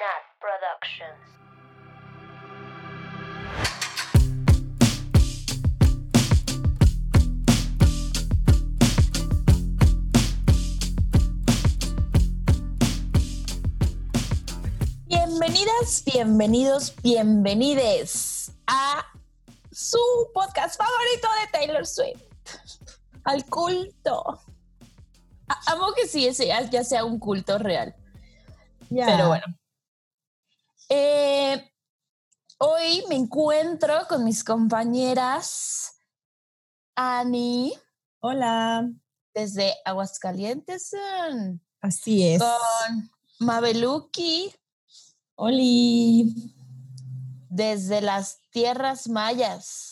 Nat Productions. Bienvenidas, bienvenidos, bienvenides a su podcast favorito de Taylor Swift, al culto. A- Amo que sí, ese ya sea un culto real. Pero bueno. Eh, hoy me encuentro con mis compañeras Ani Hola. desde Aguascalientes, mm, Así es. con Mabeluki Oli. desde las tierras mayas.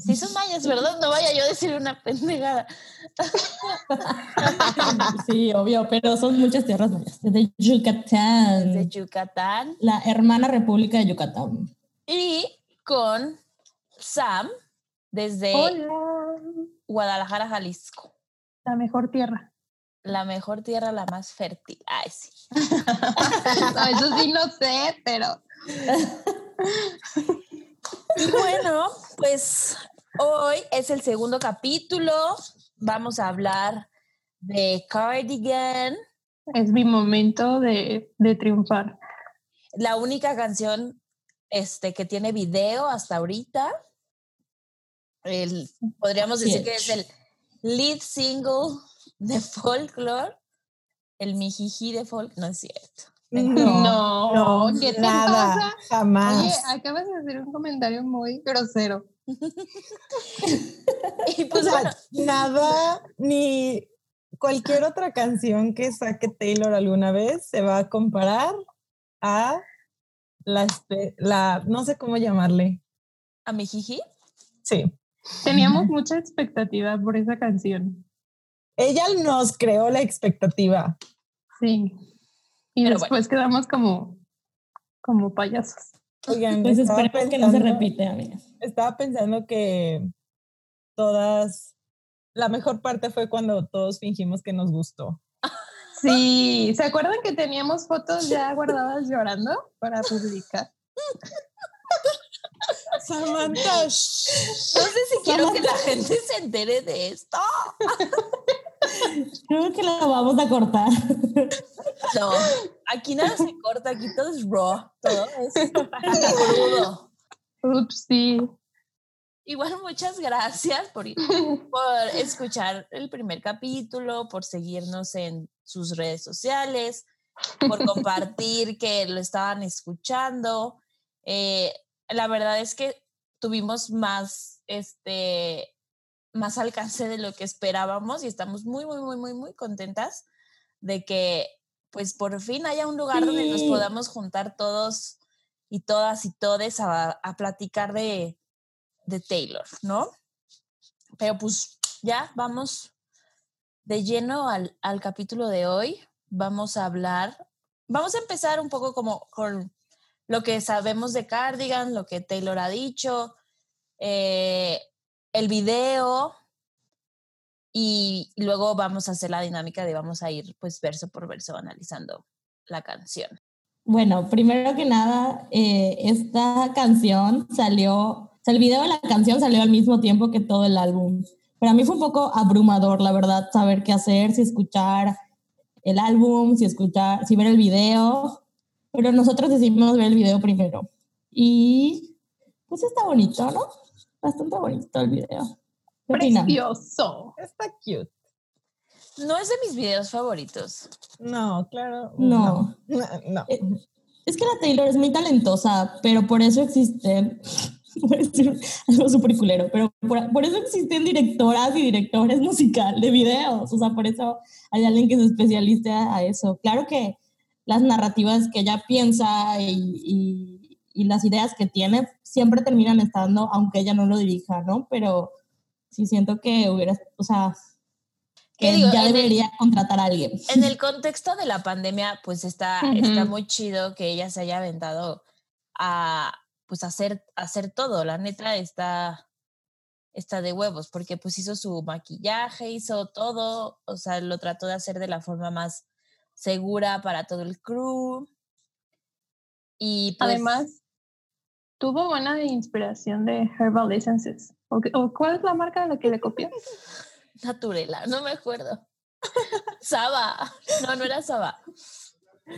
Sí son mayas, ¿verdad? No vaya yo a decir una pendejada. Sí, obvio, pero son muchas tierras mayas. Desde Yucatán. De Yucatán. La hermana república de Yucatán. Y con Sam desde Hola, Guadalajara, Jalisco. la mejor tierra. La mejor tierra, la más fértil. Ay, sí. No, eso sí no sé, pero Y bueno, pues hoy es el segundo capítulo. Vamos a hablar de Cardigan, es mi momento de, de triunfar. la única canción este, que tiene video hasta ahorita. El, podríamos decir que es. es el lead single de Folklore, el mijiji de Folk, no es cierto. No, ¿qué te nada, pasa? jamás. Oye, acabas de hacer un comentario muy grosero. Y O pues sea, bueno, nada, ni cualquier otra canción que saque Taylor alguna vez se va a comparar a la, la no sé cómo llamarle. a mijiji. Sí. Teníamos mucha expectativa por esa canción. Ella nos creó la expectativa. Sí. Y Pero después quedamos como, como payasos. Oigan, Pues esperemos que no se repite, amigas. Estaba pensando que todas, la mejor parte fue cuando todos fingimos que nos gustó. Sí, ¿se acuerdan que teníamos fotos ya guardadas llorando para publicar? Samantha, No sé si quiero que la gente se entere de esto. Creo que la vamos a cortar. No, aquí nada se corta, aquí todo es raw, todo es crudo. Ups, sí. Igual muchas gracias por, por escuchar el primer capítulo, por seguirnos en sus redes sociales, por compartir que lo estaban escuchando. Eh, la verdad es que tuvimos más, este, más alcance de lo que esperábamos y estamos muy, muy, muy, muy, muy contentas de que pues por fin haya un lugar donde nos podamos juntar todos y todas y todes a, a platicar de, de Taylor, ¿no? Pero pues ya vamos de lleno al, al capítulo de hoy. Vamos a hablar, vamos a empezar un poco como con lo que sabemos de Cardigan, lo que Taylor ha dicho, eh, el video y luego vamos a hacer la dinámica de vamos a ir pues verso por verso analizando la canción. Bueno, primero que nada, eh, esta canción salió, o sea, el video de la canción salió al mismo tiempo que todo el álbum. Para mí fue un poco abrumador, la verdad, saber qué hacer, si escuchar el álbum, si escuchar, si ver el video. Pero nosotros decidimos ver el video primero. Y pues está bonito, ¿no? Bastante bonito el video. Precioso. está cute. No es de mis videos favoritos. No, claro. No. No. no. Eh, Es que la Taylor es muy talentosa, pero por eso existen, algo súper culero, pero por, por eso existen directoras y directores musical de videos. O sea, por eso hay alguien que se especialice a eso. Claro que las narrativas que ella piensa y, y- y las ideas que tiene siempre terminan estando, aunque ella no lo dirija, ¿no? Pero sí siento que hubiera, o sea, ¿Qué que digo? ya el- debería contratar a alguien. En el contexto de la pandemia, pues está, está muy chido que ella se haya aventado a pues hacer, hacer todo. La neta está, está de huevos, porque pues hizo su maquillaje, hizo todo, o sea, lo trató de hacer de la forma más segura para todo el crew. Y pues, Además, tuvo buena inspiración de Herbal Essences. ¿O, cuál es la marca de la que le copió? Naturela, no me acuerdo. Saba. No, no era Saba.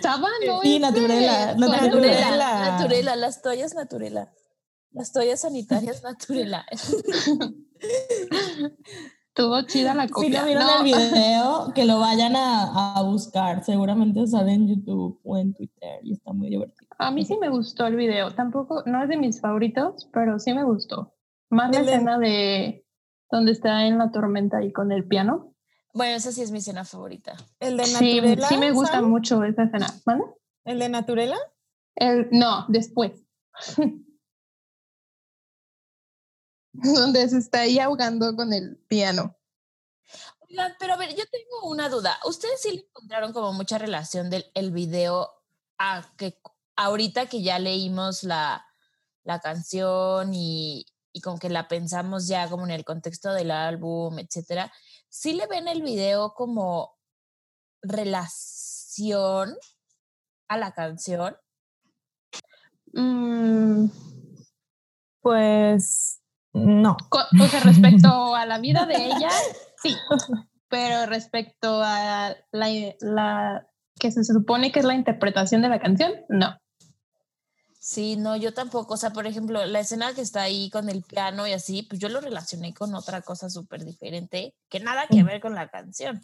Saba, no Sí, Naturela. Naturela. Naturela, las toallas Naturela. Las toallas sanitarias Naturela. Tuvo chida la Si copia. no vieron No, el video, que lo vayan a, a buscar. Seguramente sale en YouTube o en Twitter y está muy divertido. a mí sí me gustó el video. Tampoco, no es de mis favoritos, pero sí me gustó. Más la escena de donde está en la tormenta y con el piano. Bueno, esa sí es mi escena favorita. El de Sí, Naturela. sí me gusta Sam? mucho esa escena. ¿Vale? El de Naturela. El, no, después. Donde se está ahí ahogando con el piano. Oigan, pero a ver, yo tengo una duda. ¿Ustedes sí le encontraron como mucha relación del el video a que ahorita que ya leímos la, la canción y, y con que la pensamos ya como en el contexto del álbum, etcétera? ¿Sí le ven el video como relación a la canción? Mm, Pues no. o sea, respecto a la vida de ella, sí. Pero respecto a la, la que se supone que es la interpretación de la canción, no. Sí, no, yo tampoco. O sea, por ejemplo, la escena que está ahí con el piano y así, pues yo lo relacioné con otra cosa súper diferente que nada que Mm. ver con la canción.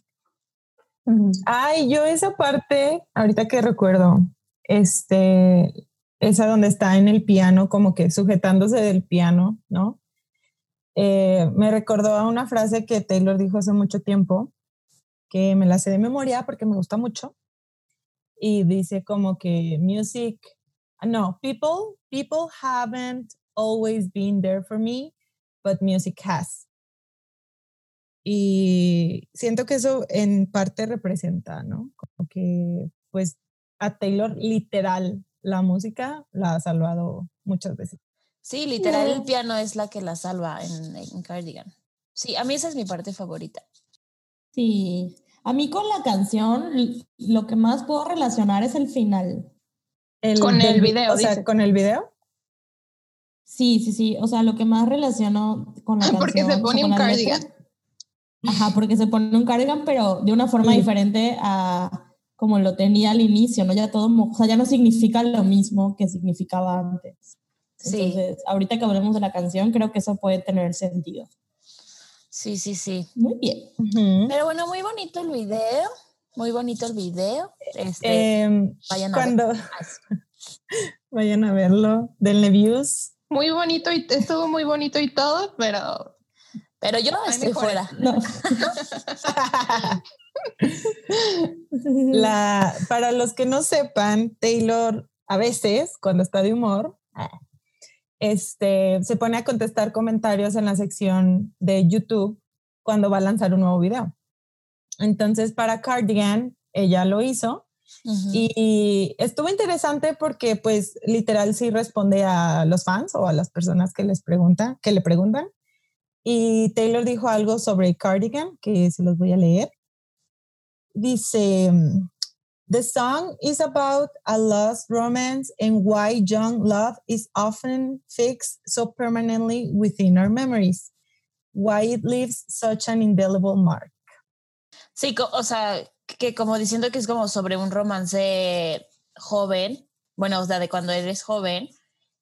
Ay, yo esa parte, ahorita que recuerdo, este, esa donde está en el piano, como que sujetándose del piano, ¿no? Eh, me recordó a una frase que Taylor dijo hace mucho tiempo, que me la sé de memoria porque me gusta mucho. Y dice como que music, no, people, people haven't always been there for me, but music has. Y siento que eso en parte representa, ¿no? Como que pues a Taylor literal la música la ha salvado muchas veces. Sí, literal, el No. piano es la que la salva en, en Cardigan. Sí, a mí esa es mi parte favorita. Sí. A mí con la canción, lo que más puedo relacionar es el final. Con el video, O sea, con el video. Sí, sí, sí. O sea, lo que más relaciono con la canción. Porque se pone un letra. cardigan. Ajá, porque se pone un cardigan, pero de una forma Sí. diferente a como lo tenía al inicio, ¿no? Ya todo, o sea, ya no significa lo mismo que significaba antes. Sí, Entonces, ahorita que hablemos de la canción, creo que eso puede tener sentido. sí, sí, sí. Muy bien. Pero bueno, muy bonito el video. Muy bonito el video. Este, Em, vayan a ver. cuando vayan a verlo del Nevius. Muy bonito y estuvo muy bonito y todo, pero Pero yo Hay estoy fuera. No. La, para los que no sepan, Taylor a veces, cuando está de humor, este, se pone a contestar comentarios en la sección de YouTube cuando va a lanzar un nuevo video. Entonces, para Cardigan, ella lo hizo y estuvo interesante porque, pues, literal sí responde a los fans o a las personas que les preguntan, que le preguntan. Y Taylor dijo algo sobre Cardigan que se los voy a leer. Dice, The song is about a lost romance and why young love is often fixed so permanently within our memories. Why it leaves such an indelible mark. Sí, o sea, que como diciendo que es como sobre un romance joven, bueno, o sea, de cuando eres joven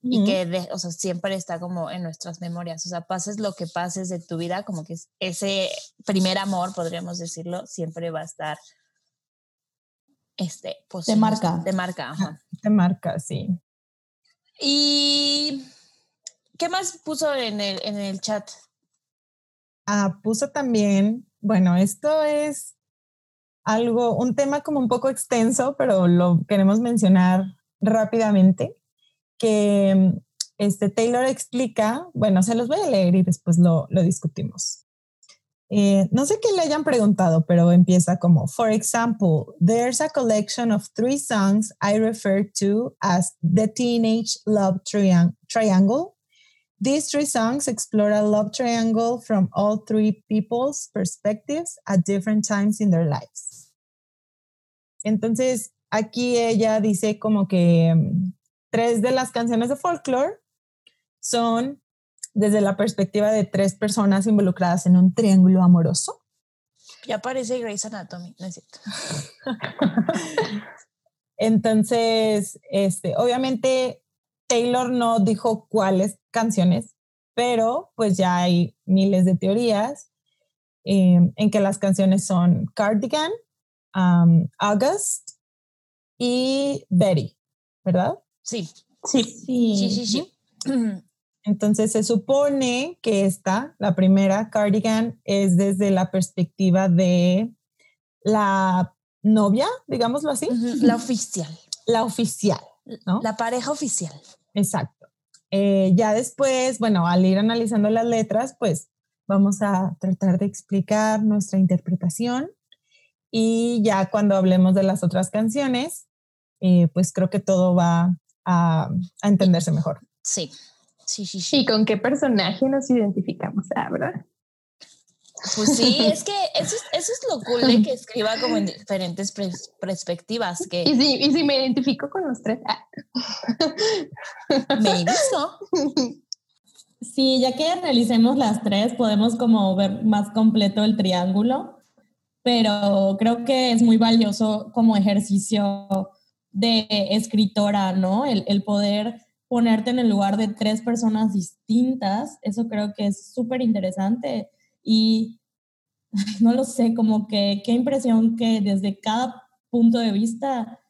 y Ujú. que, de- o sea, siempre está como en nuestras memorias. O sea, pases lo que pases de tu vida, como que es- ese primer amor, podríamos decirlo, siempre va a estar, este, pues, en marca. Te marca, ajá. Te marca, sí. ¿Y qué más puso en el, en el chat? Ah, puso también, bueno, esto es algo, un tema como un poco extenso, pero lo queremos mencionar rápidamente, que este Taylor explica, bueno, se los voy a leer y después lo, lo discutimos. Eh, no sé qué le hayan preguntado, pero empieza como, for example, there's a collection of three songs I refer to as the Teenage Love Triang- Triangle. These three songs explore a love triangle from all three people's perspectives at different times in their lives. Entonces, aquí ella dice como que mm, tres de las canciones de folklore son desde la perspectiva de tres personas involucradas en un triángulo amoroso. Ya parece Grey's Anatomy, ¿no es cierto? Entonces, este, obviamente Taylor no dijo cuáles canciones, pero pues ya hay miles de teorías eh, en que las canciones son Cardigan, um, August y Betty, ¿verdad? Sí. Sí. Sí, sí, sí. Entonces se supone que esta, la primera, Cardigan, es desde la perspectiva de la novia, digámoslo así. La oficial. La oficial, ¿no? La pareja oficial. Exacto. Eh, ya después, bueno, al ir analizando las letras, pues vamos a tratar de explicar nuestra interpretación y ya cuando hablemos de las otras canciones, eh, pues creo que todo va a, a entenderse mejor. Sí. Sí, sí, sí. ¿Y con qué personaje nos identificamos? Ah, ¿verdad? Pues sí, es que eso es, eso es lo cool de que escriba como en diferentes pres- perspectivas, ¿Y que si, y si me identifico con los tres? Ah. maybe no. Sí, ya que realicemos las tres, podemos como ver más completo el triángulo, pero creo que es muy valioso como ejercicio de escritora, ¿no? El, el poder ponerte en el lugar de tres personas distintas, eso creo que es súper interesante y no lo sé, como que qué impresión que desde cada punto de vista,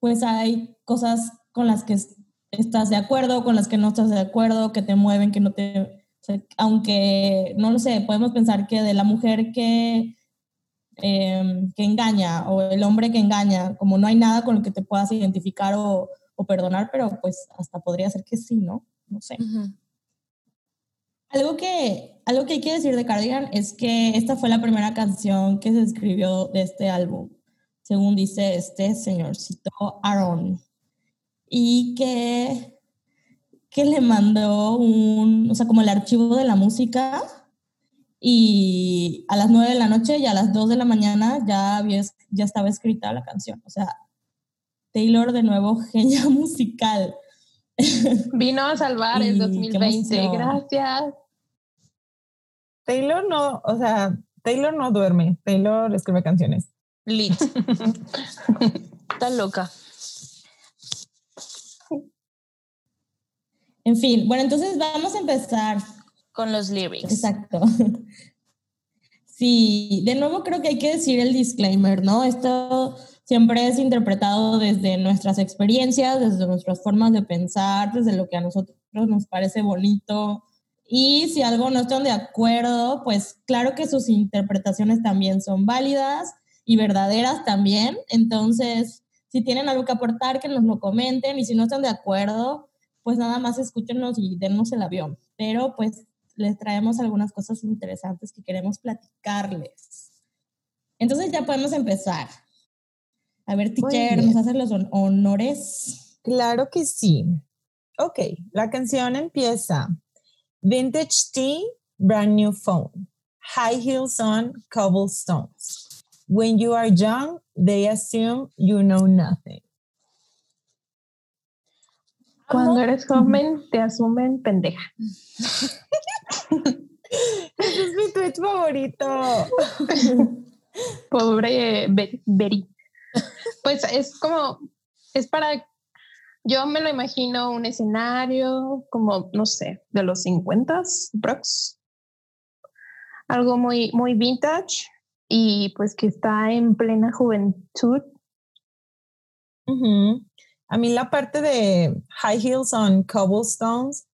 pues hay cosas con las que es- estás de acuerdo, con las que no estás de acuerdo, que te mueven, que no te... o sea, aunque, no lo sé, podemos pensar que de la mujer que, eh, que engaña o el hombre que engaña, como no hay nada con lo que te puedas identificar o, o perdonar, pero pues hasta podría ser que sí, ¿no? No sé. Algo que, algo que hay que decir de Cardigan es que esta fue la primera canción que se escribió de este álbum, según dice este señorcito Aaron. Y que, que le mandó un, o sea, como el archivo de la música y a las 9 de la noche y a las 2 de la mañana ya, había, ya estaba escrita la canción. O sea, Taylor de nuevo, genia musical. Vino a salvar Y el qué 2020. emoción. Gracias. Taylor no, o sea, Taylor no duerme, Taylor escribe canciones. Lit. Está loca. En fin, bueno, entonces vamos a empezar Con los lyrics. Exacto. Sí, de nuevo creo que hay que decir el disclaimer, ¿no? Esto siempre es interpretado desde nuestras experiencias, desde nuestras formas de pensar, desde lo que a nosotros nos parece bonito. Y si algo no están de acuerdo, pues claro que sus interpretaciones también son válidas y verdaderas también. Entonces, si tienen algo que aportar, que nos lo comenten y si no están de acuerdo, pues nada más escúchenos y dennos el avión. Pero pues les traemos algunas cosas interesantes que queremos platicarles. Entonces ya podemos empezar. A ver, teacher. ¿nos hace los hon- honores? Claro que sí. Ok, la canción empieza. Vintage tea, brand new phone. High heels on, cobblestones. When you are young, they assume you know nothing. Cuando eres joven, te asumen pendeja. Ese es mi tweet favorito. Pobre Be- Beri. Pues es como, es para, yo me lo imagino un escenario como, no sé, de los 50 prox. Algo muy, muy vintage y pues que está en plena juventud. A mí la parte de high heels on cobblestones,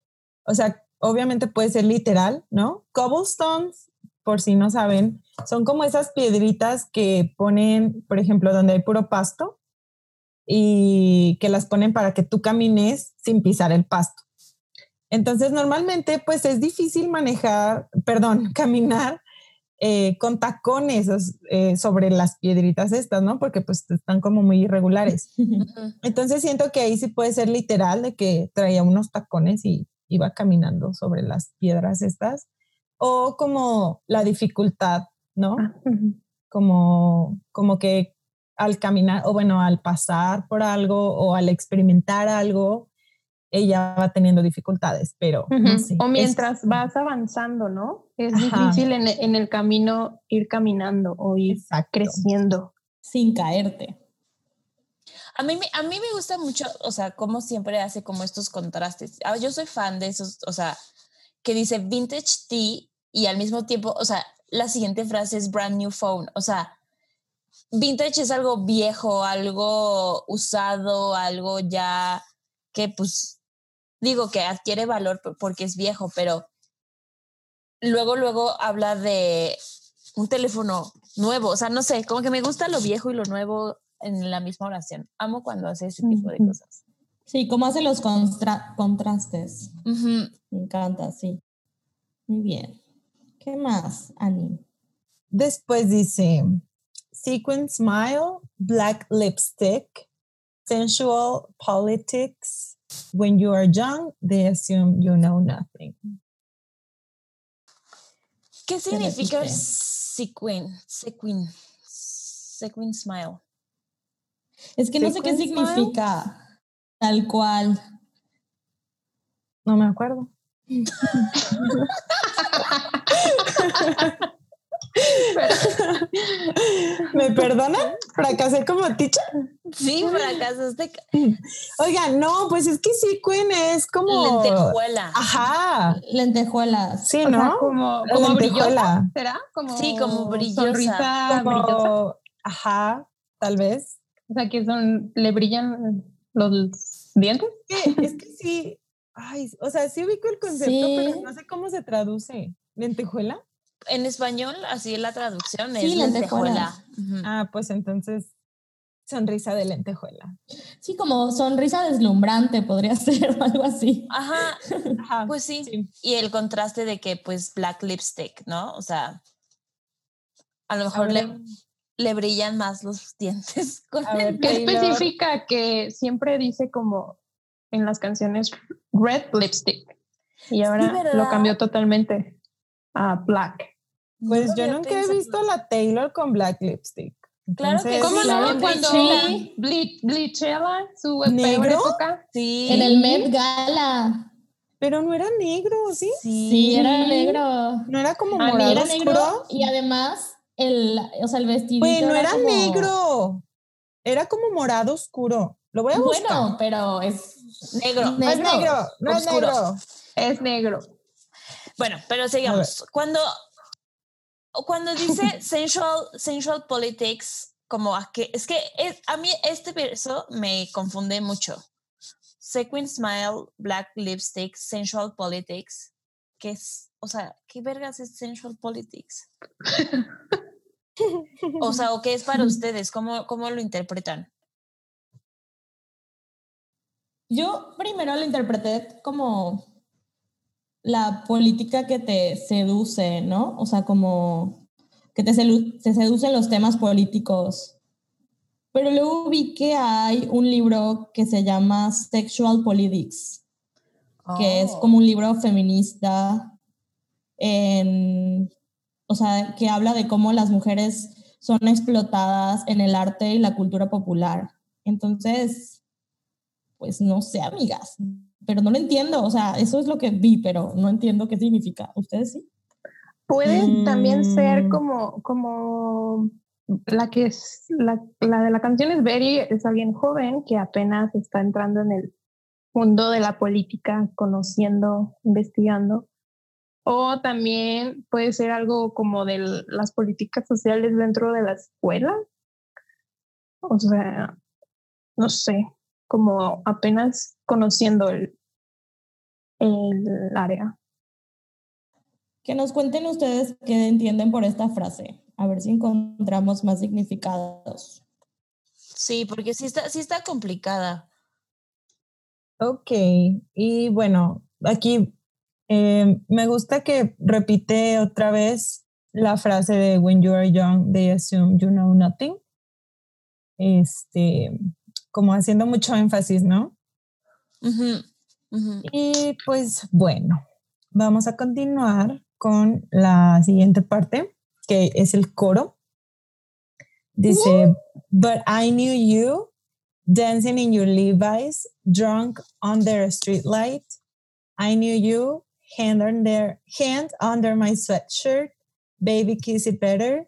o sea, obviamente puede ser literal, ¿no? Cobblestones, por si no saben, son como esas piedritas que ponen, por ejemplo, donde hay puro pasto y que las ponen para que tú camines sin pisar el pasto. Entonces, normalmente, pues es difícil manejar, perdón, caminar eh, con tacones eh, sobre las piedritas estas, ¿no? Porque pues están como muy irregulares. Entonces siento que ahí sí puede ser literal de que traía unos tacones y iba caminando sobre las piedras estas. O como la dificultad, ¿no? Ah. Como, como que al caminar, o bueno, al pasar por algo o al experimentar algo, ella va teniendo dificultades, pero O es- mientras vas avanzando, ¿no? Es Ajá. difícil en, en el camino ir caminando o ir Exacto. creciendo. Sin caerte. A mí, me- a mí me gusta mucho, o sea, como siempre hace como estos contrastes. Ah, Yo soy fan de esos, o sea, que dice vintage tea y al mismo tiempo, o sea, la siguiente frase es brand new phone. O sea, vintage es algo viejo, algo usado, algo ya que pues digo que adquiere valor porque es viejo, pero luego, luego habla de un teléfono nuevo. O sea, no sé, como que me gusta lo viejo y lo nuevo en la misma oración. Amo cuando hace ese tipo de cosas. Sí, como hace los contrastes. Me encanta, sí. Muy bien. ¿Qué más, Ani? Después dice, sequin smile, black lipstick, sensual politics. When you are young, they assume you know nothing. ¿Qué significa sequin? Sequin. Sequin smile. Es que no sé qué Sequin smile. significa tal cual. No me acuerdo. ¿Me perdonan? Fracasé como teacher. Sí, fracasaste. Oigan, no, pues es que sequin es como... Lentejuela. Ajá, Lentejuelas. sí, O sea, ¿no? como, como brillosa, lentejuela. ¿será? Como Sí, como brillosa. sonrisa Como- brillosa. Ajá, tal vez. O sea, que son, le brillan los dientes. que- es que sí, ay, o sea, sí ubico el concepto, Sí. pero no sé cómo se traduce. ¿Lentejuela? En español, así es la traducción, Sí, es lentejuela. lentejuela. Ah, pues entonces, sonrisa de lentejuela. Sí, como sonrisa deslumbrante podría ser o algo así. Ajá, Ajá, pues sí. sí. Y el contraste de que, pues, black lipstick, ¿no? O sea, a lo mejor A le, le brillan más los dientes. Con ver, Que Taylor, especifica que siempre dice como en las canciones red lipstick. Y ahora lo cambió totalmente a black. Pues No yo nunca he visto a la Taylor con black lipstick. Claro que Entonces, ¿Cómo sí, no? en Cuando Bleachella. Ble- Bleachella, su peor ¿Negro? época. Sí. En el Met Gala. Pero no era negro, ¿sí? Sí, era negro. No era como Ah, Y morado era oscuro. negro y además el, o sea, el vestidito. Pues no era como- negro. Era como morado oscuro. Lo voy a buscar. Bueno, pero es Negro. no es negro. no es oscuro. negro. Es negro. Bueno, pero sigamos. Cuando, cuando dice sensual, sensual politics, como a que, es que es- a mí este verso me confunde mucho. Sequin smile, black lipstick, sensual politics. ¿Qué es? O sea, ¿qué vergas es sensual politics? O sea, ¿o qué es para ustedes? ¿Cómo, cómo lo interpretan? Yo primero lo interpreté como la política que te seduce, ¿no? O sea, como que te, selu- te seducen los temas políticos. Pero luego vi que hay un libro que se llama Sexual Politics, que es Oh. como un libro feminista, en, o sea, que habla de cómo las mujeres son explotadas en el arte y la cultura popular. Entonces, pues no sé, amigas, pero no lo entiendo. O sea, eso es lo que vi, pero no entiendo qué significa. ¿Ustedes sí? Puede también ser Mm. como, como la que es la, la de la canción es Betty, es alguien joven que apenas está entrando en el mundo de la política, conociendo, investigando. O también puede ser algo como de las políticas sociales dentro de la escuela. O sea, no sé, como apenas conociendo el, el área. Que nos cuenten ustedes qué entienden por esta frase. A ver si encontramos más significados. Sí, porque sí está, sí está complicada. Ok, y bueno, aquí eh, me gusta que repite otra vez la frase de When you are young, they assume you know nothing. Este, como haciendo mucho énfasis, ¿no? Y pues bueno, vamos a continuar con la siguiente parte, que es el coro. Dice, but I knew you dancing in your Levi's, drunk under a streetlight. I knew you hand under hand under my sweatshirt, baby kiss it better.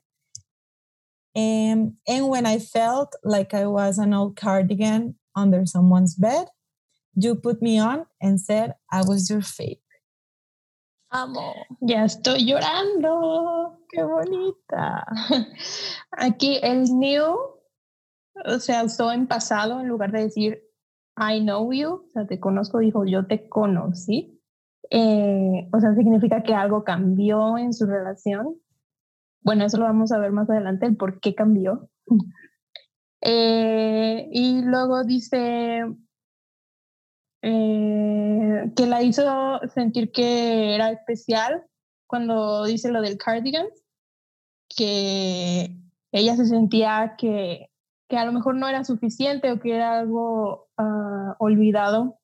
And, and when I felt like I was an old cardigan under someone's bed, you put me on and said I was your fate. Amo. Ya estoy llorando. Qué bonita. Aquí el new, o sea, usó en pasado en lugar de decir I know you, o sea, te conozco, dijo yo te conocí. Eh, o sea, significa que algo cambió en su relación. Bueno, eso lo vamos a ver más adelante, el por qué cambió. Eh, y luego dice eh, que la hizo sentir que era especial cuando dice lo del cardigan, que ella se sentía que, que a lo mejor no era suficiente o que era algo ah, olvidado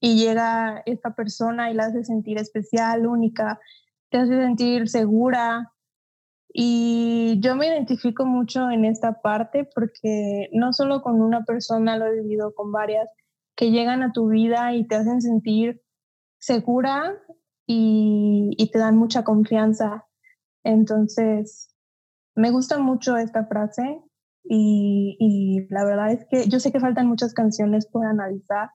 y llega esta persona y la hace sentir especial, única, te hace sentir segura. Y yo me identifico mucho en esta parte porque no solo con una persona, lo he vivido con varias, que llegan a tu vida y te hacen sentir segura y, y te dan mucha confianza. Entonces, me gusta mucho esta frase y, y, la verdad es que yo sé que faltan muchas canciones por analizar,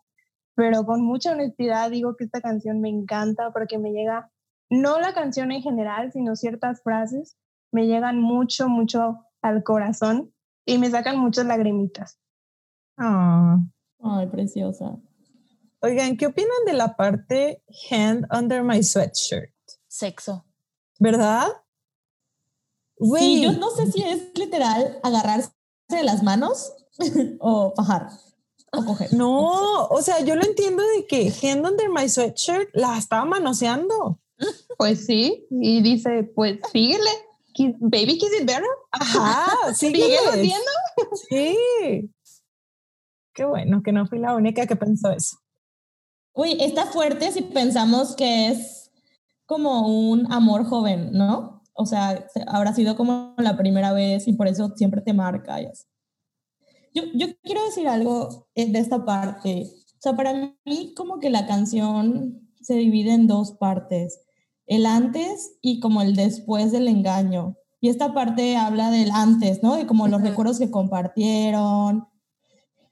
pero con mucha honestidad digo que esta canción me encanta porque me llega, no la canción en general, sino ciertas frases, me llegan mucho, mucho al corazón y me sacan muchas lagrimitas. Ah, Ay, preciosa. Oigan, ¿qué opinan de la parte hand under my sweatshirt? Sexo. ¿Verdad? Güey, Sí, yo no sé si es literal agarrarse de las manos o fajar o coger. no, o sea, yo lo entiendo de que hand under my sweatshirt la estaba manoseando. Pues sí, y dice, pues síguele, baby kiss it better, Ajá, sí. síguelo haciendo. Sí. Qué bueno que no fui la única que pensó eso. Uy, está fuerte si pensamos que es como un amor joven, ¿no? O sea, se- habrá sido como la primera vez y por eso siempre te marca. y así. Yo, yo quiero decir algo eh, de esta parte. O sea, para mí como que la canción se divide en dos partes. El antes y como el después del engaño. Y esta parte habla del antes, ¿no? De como los recuerdos que compartieron,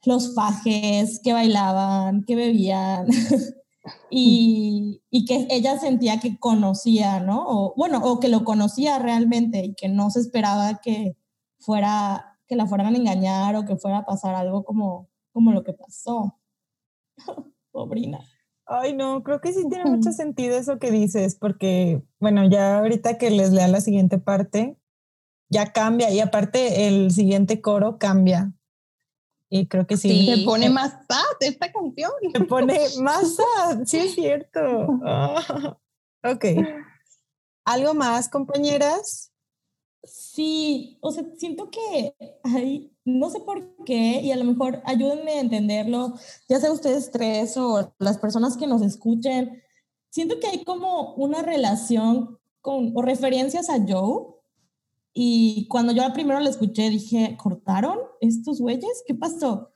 los fajes, que bailaban, que bebían. y, y que ella sentía que conocía, ¿no? O, bueno, o que lo conocía realmente y que no se esperaba que fuera, que la fueran a engañar o que fuera a pasar algo como, como lo que pasó. Pobrina. Ay, no, creo que sí tiene mucho sentido eso que dices, porque, bueno, ya ahorita que les lea la siguiente parte, ya cambia y aparte el siguiente coro cambia. Y creo que sí. Sí. Se pone más sad esta canción. Se pone más sad, sí es cierto. Ah, ok. ¿Algo más, compañeras? Sí, o sea, siento que hay, no sé por qué, y a lo mejor ayúdenme a entenderlo, ya sea ustedes tres o las personas que nos escuchen, siento que hay como una relación con, o referencias a Joe, y cuando yo primero la escuché dije, ¿cortaron estos güeyes? ¿Qué pasó?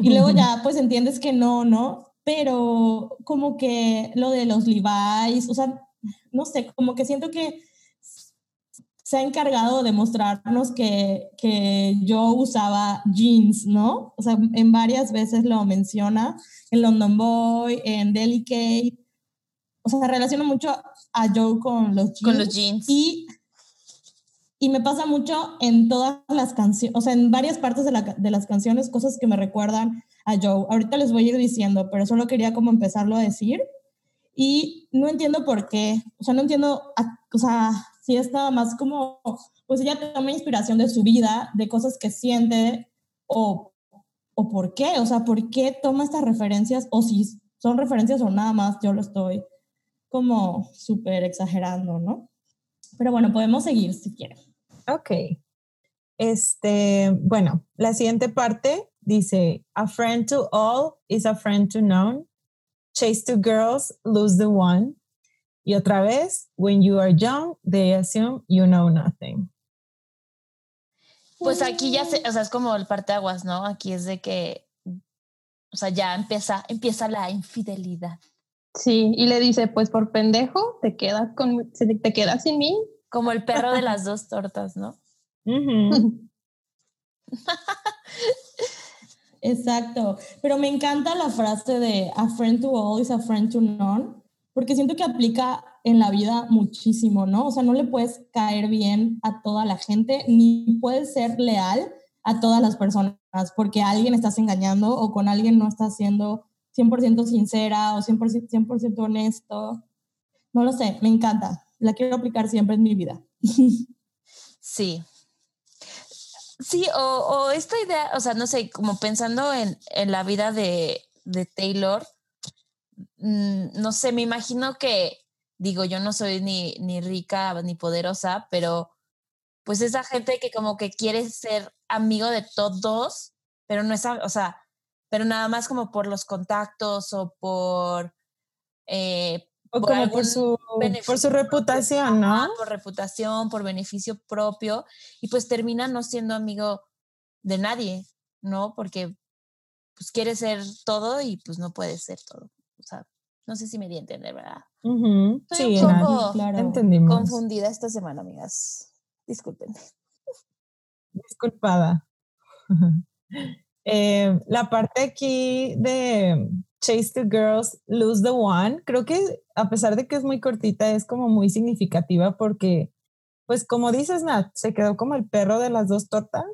Y luego ya pues entiendes que no, ¿no? Pero como que lo de los Levi's, o sea, no sé, como que siento que se ha encargado de mostrarnos que, que yo usaba jeans, ¿no? O sea, en varias veces lo menciona, en London Boy, en Delicate. O sea, relaciona mucho a Joe con los jeans. Con los jeans. Y, y me pasa mucho en todas las canciones, o sea, en varias partes de, la, de las canciones, cosas que me recuerdan a Joe. Ahorita les voy a ir diciendo, pero solo quería como empezarlo a decir. Y no entiendo por qué, o sea, no entiendo, a- o sea, si es nada más como, pues ella toma inspiración de su vida, de cosas que siente, o, o por qué, o sea, por qué toma estas referencias, o si son referencias o nada más, yo lo estoy como súper exagerando, ¿no? Pero bueno, podemos seguir si quieren. Ok. Este, bueno, la siguiente parte dice, a friend to all is a friend to none. Chase two girls, lose the one. Y otra vez, when you are young, they assume you know nothing. Pues aquí ya se, o sea, es como el parteaguas, ¿no? Aquí es de que, o sea, ya empieza, empieza la infidelidad. Sí, y le dice, pues por pendejo, te quedas con, te quedas sin mí. Como el perro de las dos tortas, ¿no? Exacto. Pero me encanta la frase de a friend to all is a friend to none, porque siento que aplica en la vida muchísimo, ¿no? O sea, no le puedes caer bien a toda la gente, ni puedes ser leal a todas las personas, porque a alguien estás engañando o con alguien no estás siendo 100% sincera o 100%, 100 honesto. No lo sé, me encanta. La quiero aplicar siempre en mi vida. Sí. Sí, o, o esta idea, o sea, no sé, como pensando en, en la vida de, de Taylor, no sé, me imagino que, digo, yo no soy ni, ni rica ni poderosa, pero pues esa gente que como que quiere ser amigo de todos, pero no es, o sea, pero nada más como por los contactos o por... eh, O Por como por su, por su reputación, ¿no? por reputación, por beneficio propio, y pues termina no siendo amigo de nadie, ¿no? Porque pues quiere ser todo y pues no puede ser todo. O sea, no sé si me di a entender, ¿verdad? Estoy Sí, un poco claro. entendimos. confundida esta semana, amigas. Disculpen. Disculpada. Eh, la parte aquí de Chase the Girls, Lose the One, creo que a pesar de que es muy cortita, es como muy significativa porque, pues como dices, Nat, se quedó como el perro de las dos tortas.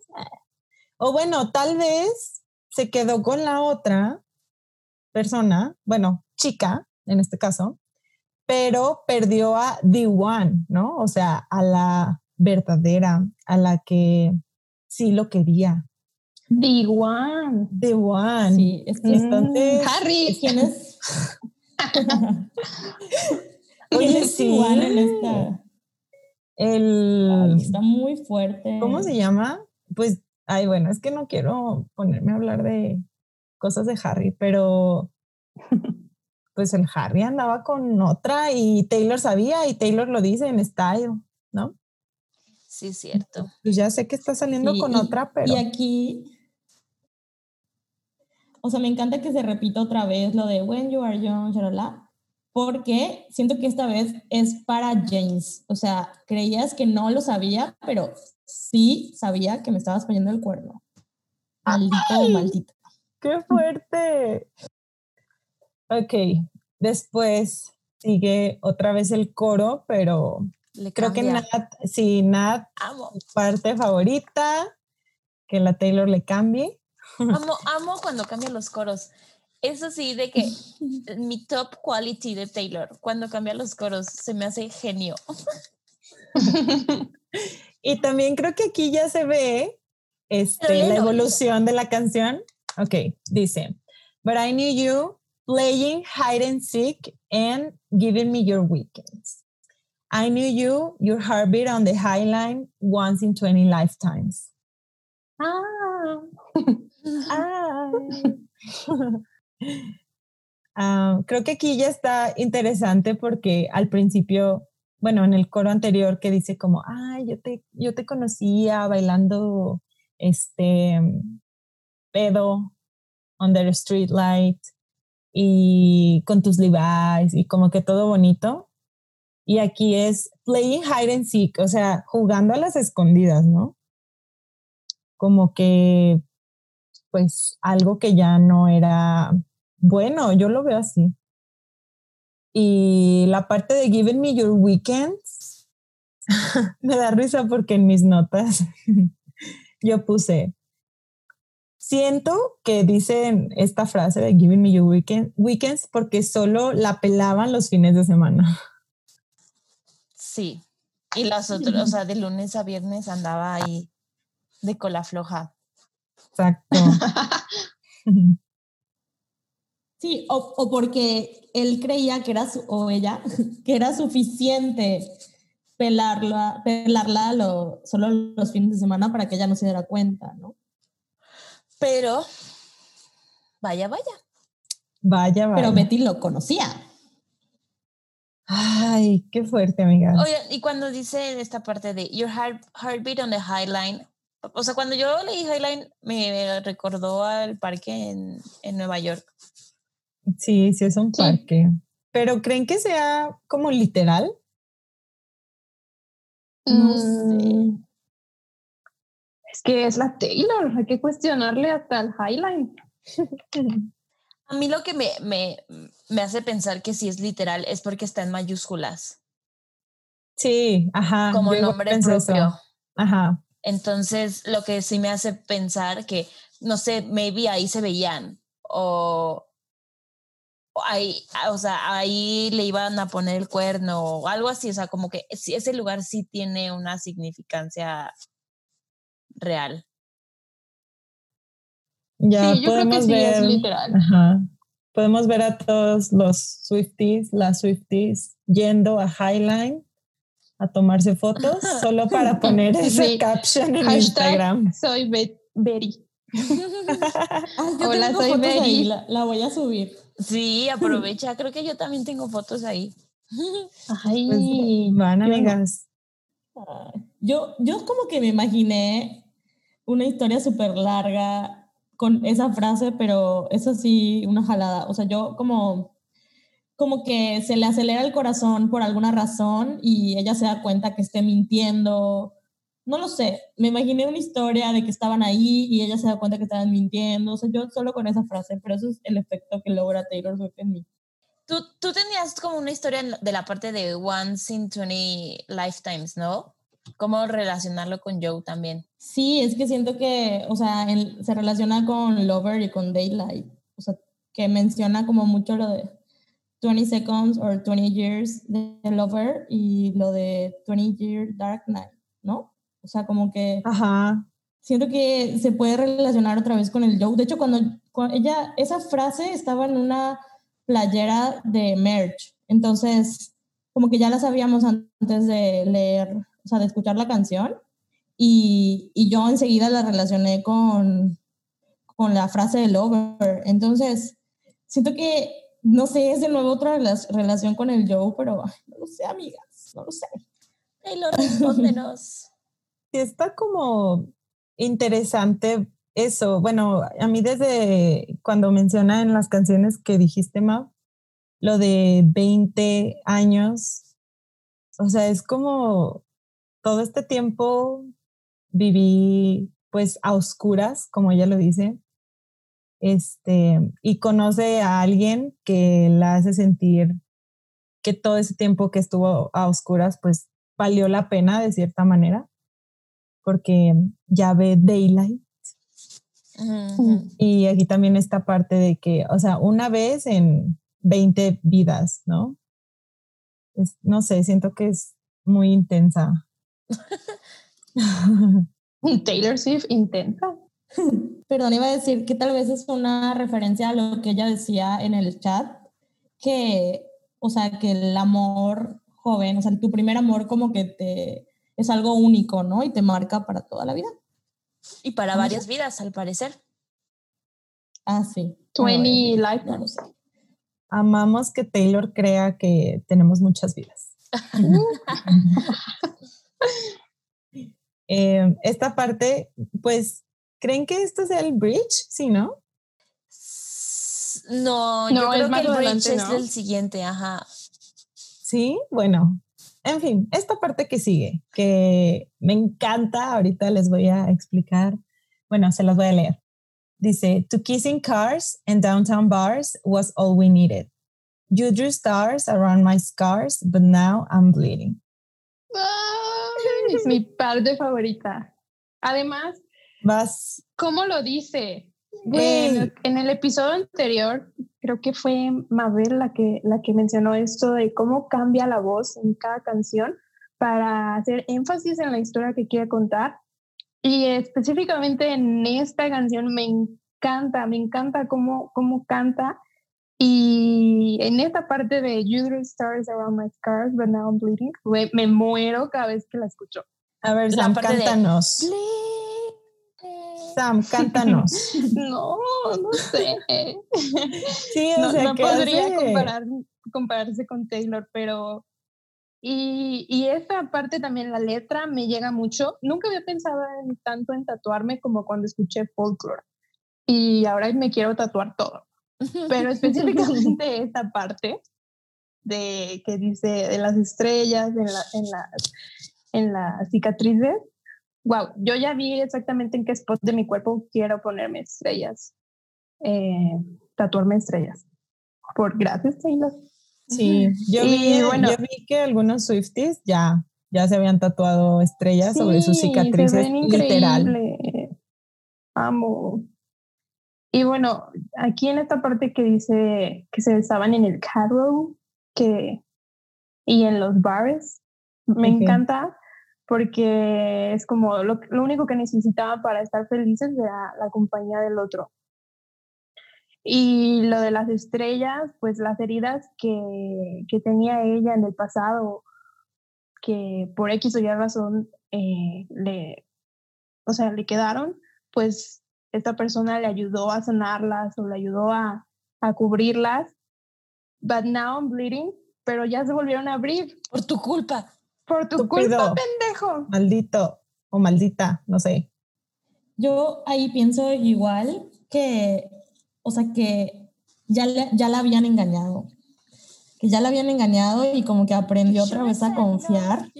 O bueno, tal vez se quedó con la otra persona, bueno, chica en este caso, pero perdió a The One, ¿no? O sea, a la verdadera, a la que sí lo quería. The One. The One. Sí, es que Entonces, Harry. ¿Quién es? Oye, ¿Quién es sí. igual en esta? el, Ay, está muy fuerte. ¿cómo se llama? Pues, ay, bueno, es que no quiero ponerme a hablar de cosas de Harry, pero pues el Harry andaba con otra y Taylor sabía y Taylor lo dice en Style, ¿no? Sí, cierto. Pues ya sé que está saliendo Sí, con y- otra, pero Y aquí, o sea, me encanta que se repita otra vez lo de When you are young, shalala, porque siento que esta vez es para James. O sea, creías que no lo sabía, pero sí sabía que me estabas poniendo el cuerno. Maldito o maldita. ¡Qué fuerte! Ok, después sigue otra vez el coro, pero Le creo que cambia. Nat, sí, Nat, Amo, parte favorita, que la Taylor le cambie. amo, amo cuando cambian los coros. Eso sí, de que mi top quality de Taylor, cuando cambia los coros, se me hace genio. Y también creo que aquí ya se ve este, la evolución de la canción. Ok, dice, But I knew you playing hide and seek and giving me your weekends. I knew you, your heartbeat on the high line once in 20 lifetimes. Ah. Ah, creo que aquí ya está interesante porque al principio, bueno, en el coro anterior que dice como, ay, yo te, yo te conocía bailando este pedo under street light y con tus Levi's y como que todo bonito. Y aquí es playing hide and seek, o sea, jugando a las escondidas, ¿no? Como que pues algo que ya no era bueno, yo lo veo así. Y la parte de Giving Me Your Weekends me da risa porque en mis notas yo puse, siento que dicen esta frase de Giving Me Your weekend, Weekends porque solo la pelaban los fines de semana. Sí. Y las otras, o sea, de lunes a viernes andaba ahí de cola floja. Exacto. Sí, o, o porque él creía que era, su- o ella, que era suficiente pelarla, pelarla lo- solo los fines de semana para que ella no se diera cuenta, ¿no? Pero, vaya, vaya. Vaya, vaya. Pero Betty lo conocía. Ay, qué fuerte, amiga. Oye, y cuando dice esta parte de your heart, heartbeat on the high line, O sea, cuando yo leí Highline me recordó al parque en, en Nueva York. Sí, sí es un Sí. parque. Pero ¿creen que sea como literal? No Mm, Es que es la Taylor, hay que cuestionarle hasta el Highline. A mí lo que me, me, me hace pensar que si es literal es porque está en mayúsculas, Sí, ajá. como nombre eso. propio. Ajá. Entonces, lo que sí me hace pensar que, no sé, maybe ahí se veían o, o ahí, ah, o sea, ahí le iban a poner el cuerno o algo así, o sea, como que ese lugar sí tiene una significancia real. Ya sí, yo creo que podemos sí ver. es literal. Ajá. Podemos ver a todos los Swifties, las Swifties, yendo a Highline a tomarse fotos solo para poner Sí. caption en Hashtag Instagram. soy Be- Betty. Ah, yo Hola, tengo soy fotos ahí, la, la voy a subir. Sí, aprovecha, creo que yo también tengo fotos ahí. Ay, Pues, van, yo no. amigas. Ay, Yo, yo como que me imaginé una historia súper larga con esa frase, pero eso sí, una jalada. O sea, yo como, como que se le acelera el corazón por alguna razón y ella se da cuenta que esté mintiendo. No lo sé, me imaginé una historia de que estaban ahí y ella se da cuenta que estaban mintiendo. O sea, yo solo con esa frase, pero eso es el efecto que logra Taylor Swift en mí. Tú, tú tenías como una historia de la parte de Once in 20 Lifetimes, ¿no? ¿Cómo relacionarlo con Joe también? Sí, es que siento que, o sea, en- se relaciona con Lover y con Daylight. O sea, que menciona como mucho lo de 20 Seconds or 20 Years de Lover y lo de 20 Years Dark Night, ¿no? O sea, como que Ajá. siento que se puede relacionar otra vez con el Joe. De hecho, cuando, cuando ella, esa frase estaba en una playera de merch. Entonces, como que ya la sabíamos antes de leer, o sea, de escuchar la canción. Y, y yo enseguida la relacioné con, con la frase de Lover. Entonces, siento que, no sé, es de nuevo otra rela- relación con el Joe, pero ay, no lo sé, amigas, no lo sé. Taylor, respóndenos. Sí, está como interesante eso. Bueno, a mí desde cuando menciona en las canciones que dijiste, Mau, lo de 20 años, o sea, es como todo este tiempo viví pues a oscuras, como ella lo dice, este, y conoce a alguien que la hace sentir que todo ese tiempo que estuvo a oscuras pues valió la pena de cierta manera porque ya ve daylight. Y aquí también esta parte de que, o sea, una vez en 20 vidas, ¿no? Es- no sé, siento que es muy intensa. Taylor Swift intenta. Perdón, iba a decir que tal vez es una referencia a lo que ella decía en el chat, que, o sea, que el amor joven, o sea, tu primer amor como que te es algo único, ¿no? Y te marca para toda la vida. Y para varias vidas, al parecer. Ah, sí. 20 life. lifetimes. No lo sé. Amamos que Taylor crea que tenemos muchas vidas. Eh, esta parte, pues, ¿creen que esto sea el bridge? Sí, ¿no? No, No, yo es creo más que el bridge adelante, es ¿no? el siguiente, ajá. Sí, bueno, en fin, esta parte que sigue, que me encanta, ahorita les voy a explicar, bueno, se las voy a leer. Dice, to kiss in cars and downtown bars was all we needed. You drew stars around my scars, but now I'm bleeding. Ay, es mi parte favorita. Además, Vas, ¿cómo lo dice? En, en el episodio anterior, creo que fue Mabel la que, la que mencionó esto de cómo cambia la voz en cada canción para hacer énfasis en la historia que quiere contar. Y específicamente en esta canción me encanta, me encanta cómo, cómo canta. Y en esta parte de You drew stars around my scars, but now I'm bleeding, me, me muero cada vez que la escucho. a ver, Sam, de- cántanos. Bleeding. Sam, cántanos. No, no sé. Sí, o no, sea, no podría comparar, compararse con Taylor, pero Y, y esta parte también, la letra, me llega mucho. Nunca había pensado en, tanto en tatuarme como cuando escuché folklore. Y ahora me quiero tatuar todo. Pero específicamente esta parte de que dice de las estrellas, en, la, en, las, en las cicatrices. Wow, yo ya vi exactamente en qué spot de mi cuerpo quiero ponerme estrellas, eh, tatuarme estrellas. Por gracias, Taylor. Sí, yo vi, bueno, yo vi que algunos Swifties ya, ya se habían tatuado estrellas sobre sus cicatrices. literal. Amo. Y bueno, aquí en esta parte que dice que se estaban en el carro que, y en los bares, me encanta porque es como lo, lo, único que necesitaba para estar felices era la compañía del otro. Y lo de las estrellas, pues las heridas que, que tenía ella en el pasado, que por X o Y razón eh, le, o sea, le quedaron, pues esta persona le ayudó a sanarlas o le ayudó a, a cubrirlas. But now I'm bleeding, pero ya se volvieron a abrir. Por tu culpa. Por tu culpa, pendejo. Maldito o maldita, no sé. Yo ahí pienso igual que o sea, que ya, ya la habían engañado, que ya la habían engañado y como que aprendió otra vez a confiar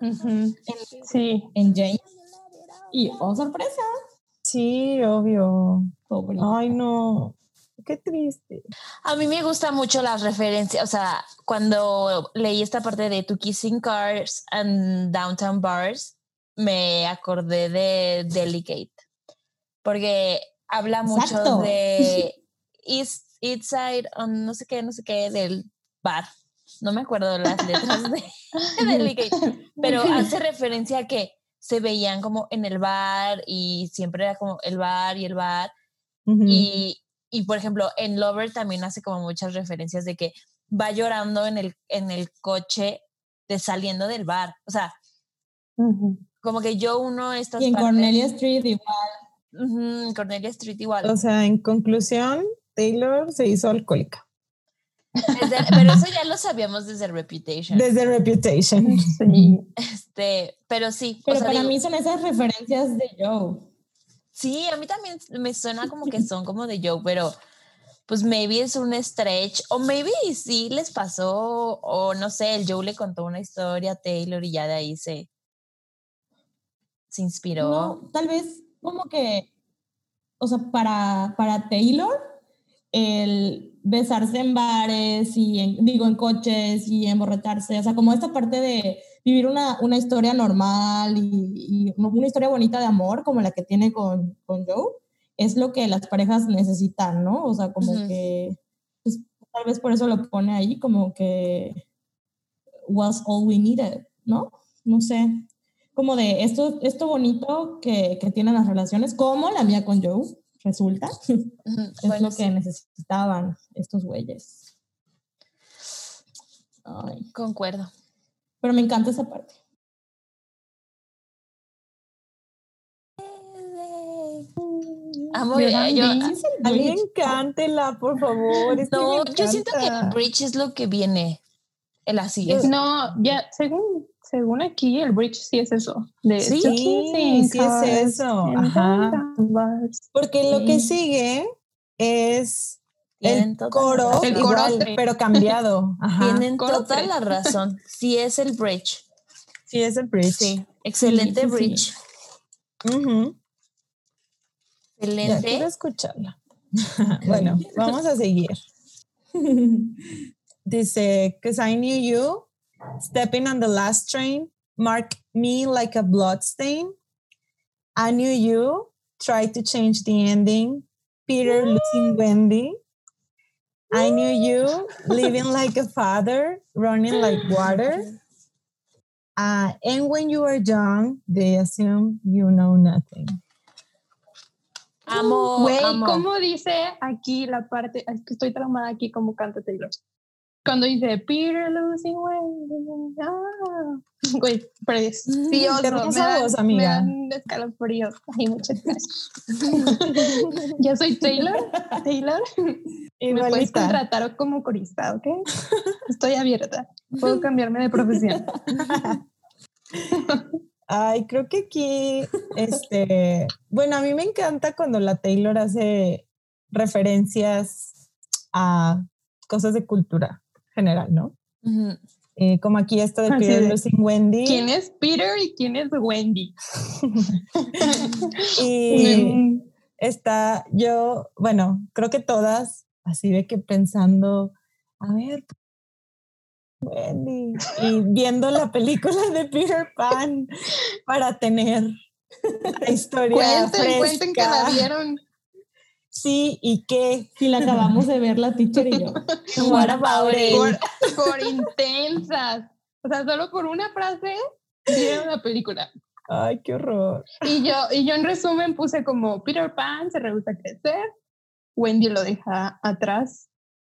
en, sí. en Jane. Y, oh, sorpresa. Sí, obvio. Ay, no. Qué triste. A mí me gusta mucho las referencias, o sea, cuando leí esta parte de To Kissing Cars and Downtown Bars, me acordé de Delicate, porque habla mucho de East, East Side, no sé qué, no sé qué, del bar. No me acuerdo de las letras de, pero hace referencia a que se veían como en el bar y siempre era como el bar y el bar. y, y, por ejemplo, en Lover también hace como muchas referencias de que va llorando en el, en el coche de saliendo del bar. O sea, como que yo uno estas Y en Cornelia Street igual Cornelia Street igual. O sea, en conclusión, Taylor se hizo alcohólica. Pero eso ya lo sabíamos desde Reputation. Desde Reputation. Sí. Este, pero sí. Pero para mí son esas referencias de Joe. Sí, a mí también me suena como que son como de Joe, pero pues maybe es un stretch, o maybe sí les pasó, o no sé, el Joe le contó una historia a Taylor y ya de ahí se, se inspiró. tal vez como que, o sea, para, para Taylor, el besarse en bares y, digo, en coches y emborracharse, o sea, como esta parte de vivir una, una historia normal y, y, una historia bonita de amor como la que tiene con, con Joe, es lo que las parejas necesitan, ¿no? O sea, como que, pues, tal vez por eso lo pone ahí, como que was all we needed, ¿no? No sé como de esto, esto bonito que, que tienen las relaciones, como la mía con Joe, resulta, es lo que necesitaban estos güeyes. Concuerdo. Pero me encanta esa parte. Amo, yo, alguien cántela, por favor. no, yo siento que el bridge es lo que viene. El así es. No, ya, según según aquí, el bridge sí es eso. De sí, sí, sí es eso. Ajá. Porque lo que sigue es el coro, el igual, pero cambiado. Ajá. Tienen toda la razón. Sí es el bridge. Sí es el bridge. Sí, excelente bridge. Excelente. quiero escucharla. bueno, vamos a seguir. Dice, because I knew you Stepping on the last train marked me like a bloodstain. I knew you tried to change the ending. Peter losing Wendy. I knew you living like a father, running like water. Uh, and when you are young, they assume you know nothing. Amo, Güey, ¿cómo dice aquí la parte? Es que estoy traumada aquí como canta Taylor. Cuando dice Peter losing Wendy. Ah, güey, precioso. Qué me hermosa voz, amiga. Me dan escalofríos. Ay, muchas gracias. ya soy Taylor. Taylor, me puedes Igualita. contratar como corista, ¿ok? Estoy abierta. Puedo cambiarme de profesión. Ay, creo que aquí, este, bueno, a mí me encanta cuando la Taylor hace referencias a cosas de cultura general, ¿no? Eh, como aquí esto de Así Peter de, Losing Wendy. ¿Quién es Peter y quién es Wendy? Y está yo, bueno, creo que todas, así de que pensando, a ver, Wendy, y viendo la película de Peter Pan para tener la historia Cuenten, cuenten que la fresca. vieron. Sí, y qué. Si la acabamos de ver la teacher y yo. What about it? Por, por intensas. O sea, solo por una frase vieron la película. Ay, qué horror. Y yo, y yo en resumen puse como Peter Pan se rehúsa a crecer, Wendy lo deja atrás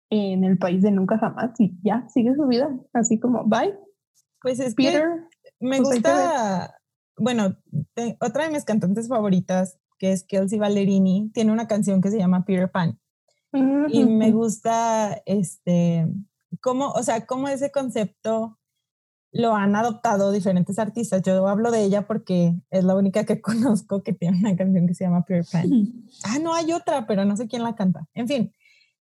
en el país de nunca jamás y ya, sigue su vida. Así como, bye, Pues es que Peter. me pues que gusta, bueno, te- otra de mis cantantes favoritas, que es Kelsey Ballerini, tiene una canción que se llama Peter Pan. Y me gusta, este, cómo, o sea, cómo ese concepto lo han adoptado diferentes artistas. Yo hablo de ella porque es la única que conozco que tiene una canción que se llama Peter Pan. Ah, no, hay otra, pero no sé quién la canta. En fin,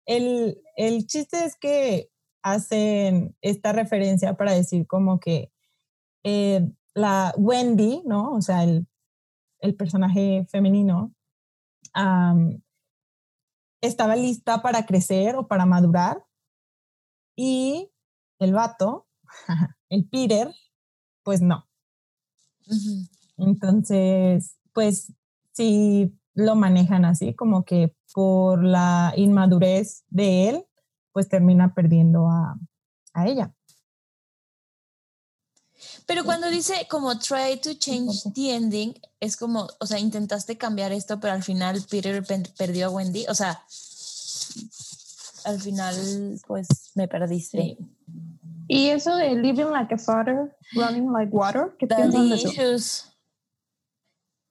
el, el chiste es que hacen esta referencia para decir como que eh, la Wendy, ¿no? O sea, el, el personaje femenino, estaba lista para crecer o para madurar y el vato, el Peter, pues no. Entonces, pues sí lo manejan así, como que por la inmadurez de él, pues termina perdiendo a, a ella. Pero cuando dice como try to change the ending, es como, o sea, intentaste cambiar esto, pero al final Peter perdió a Wendy. O sea, al final, pues me perdiste. Sí. Y eso de living like a father, running like water, ¿qué Daddy issues.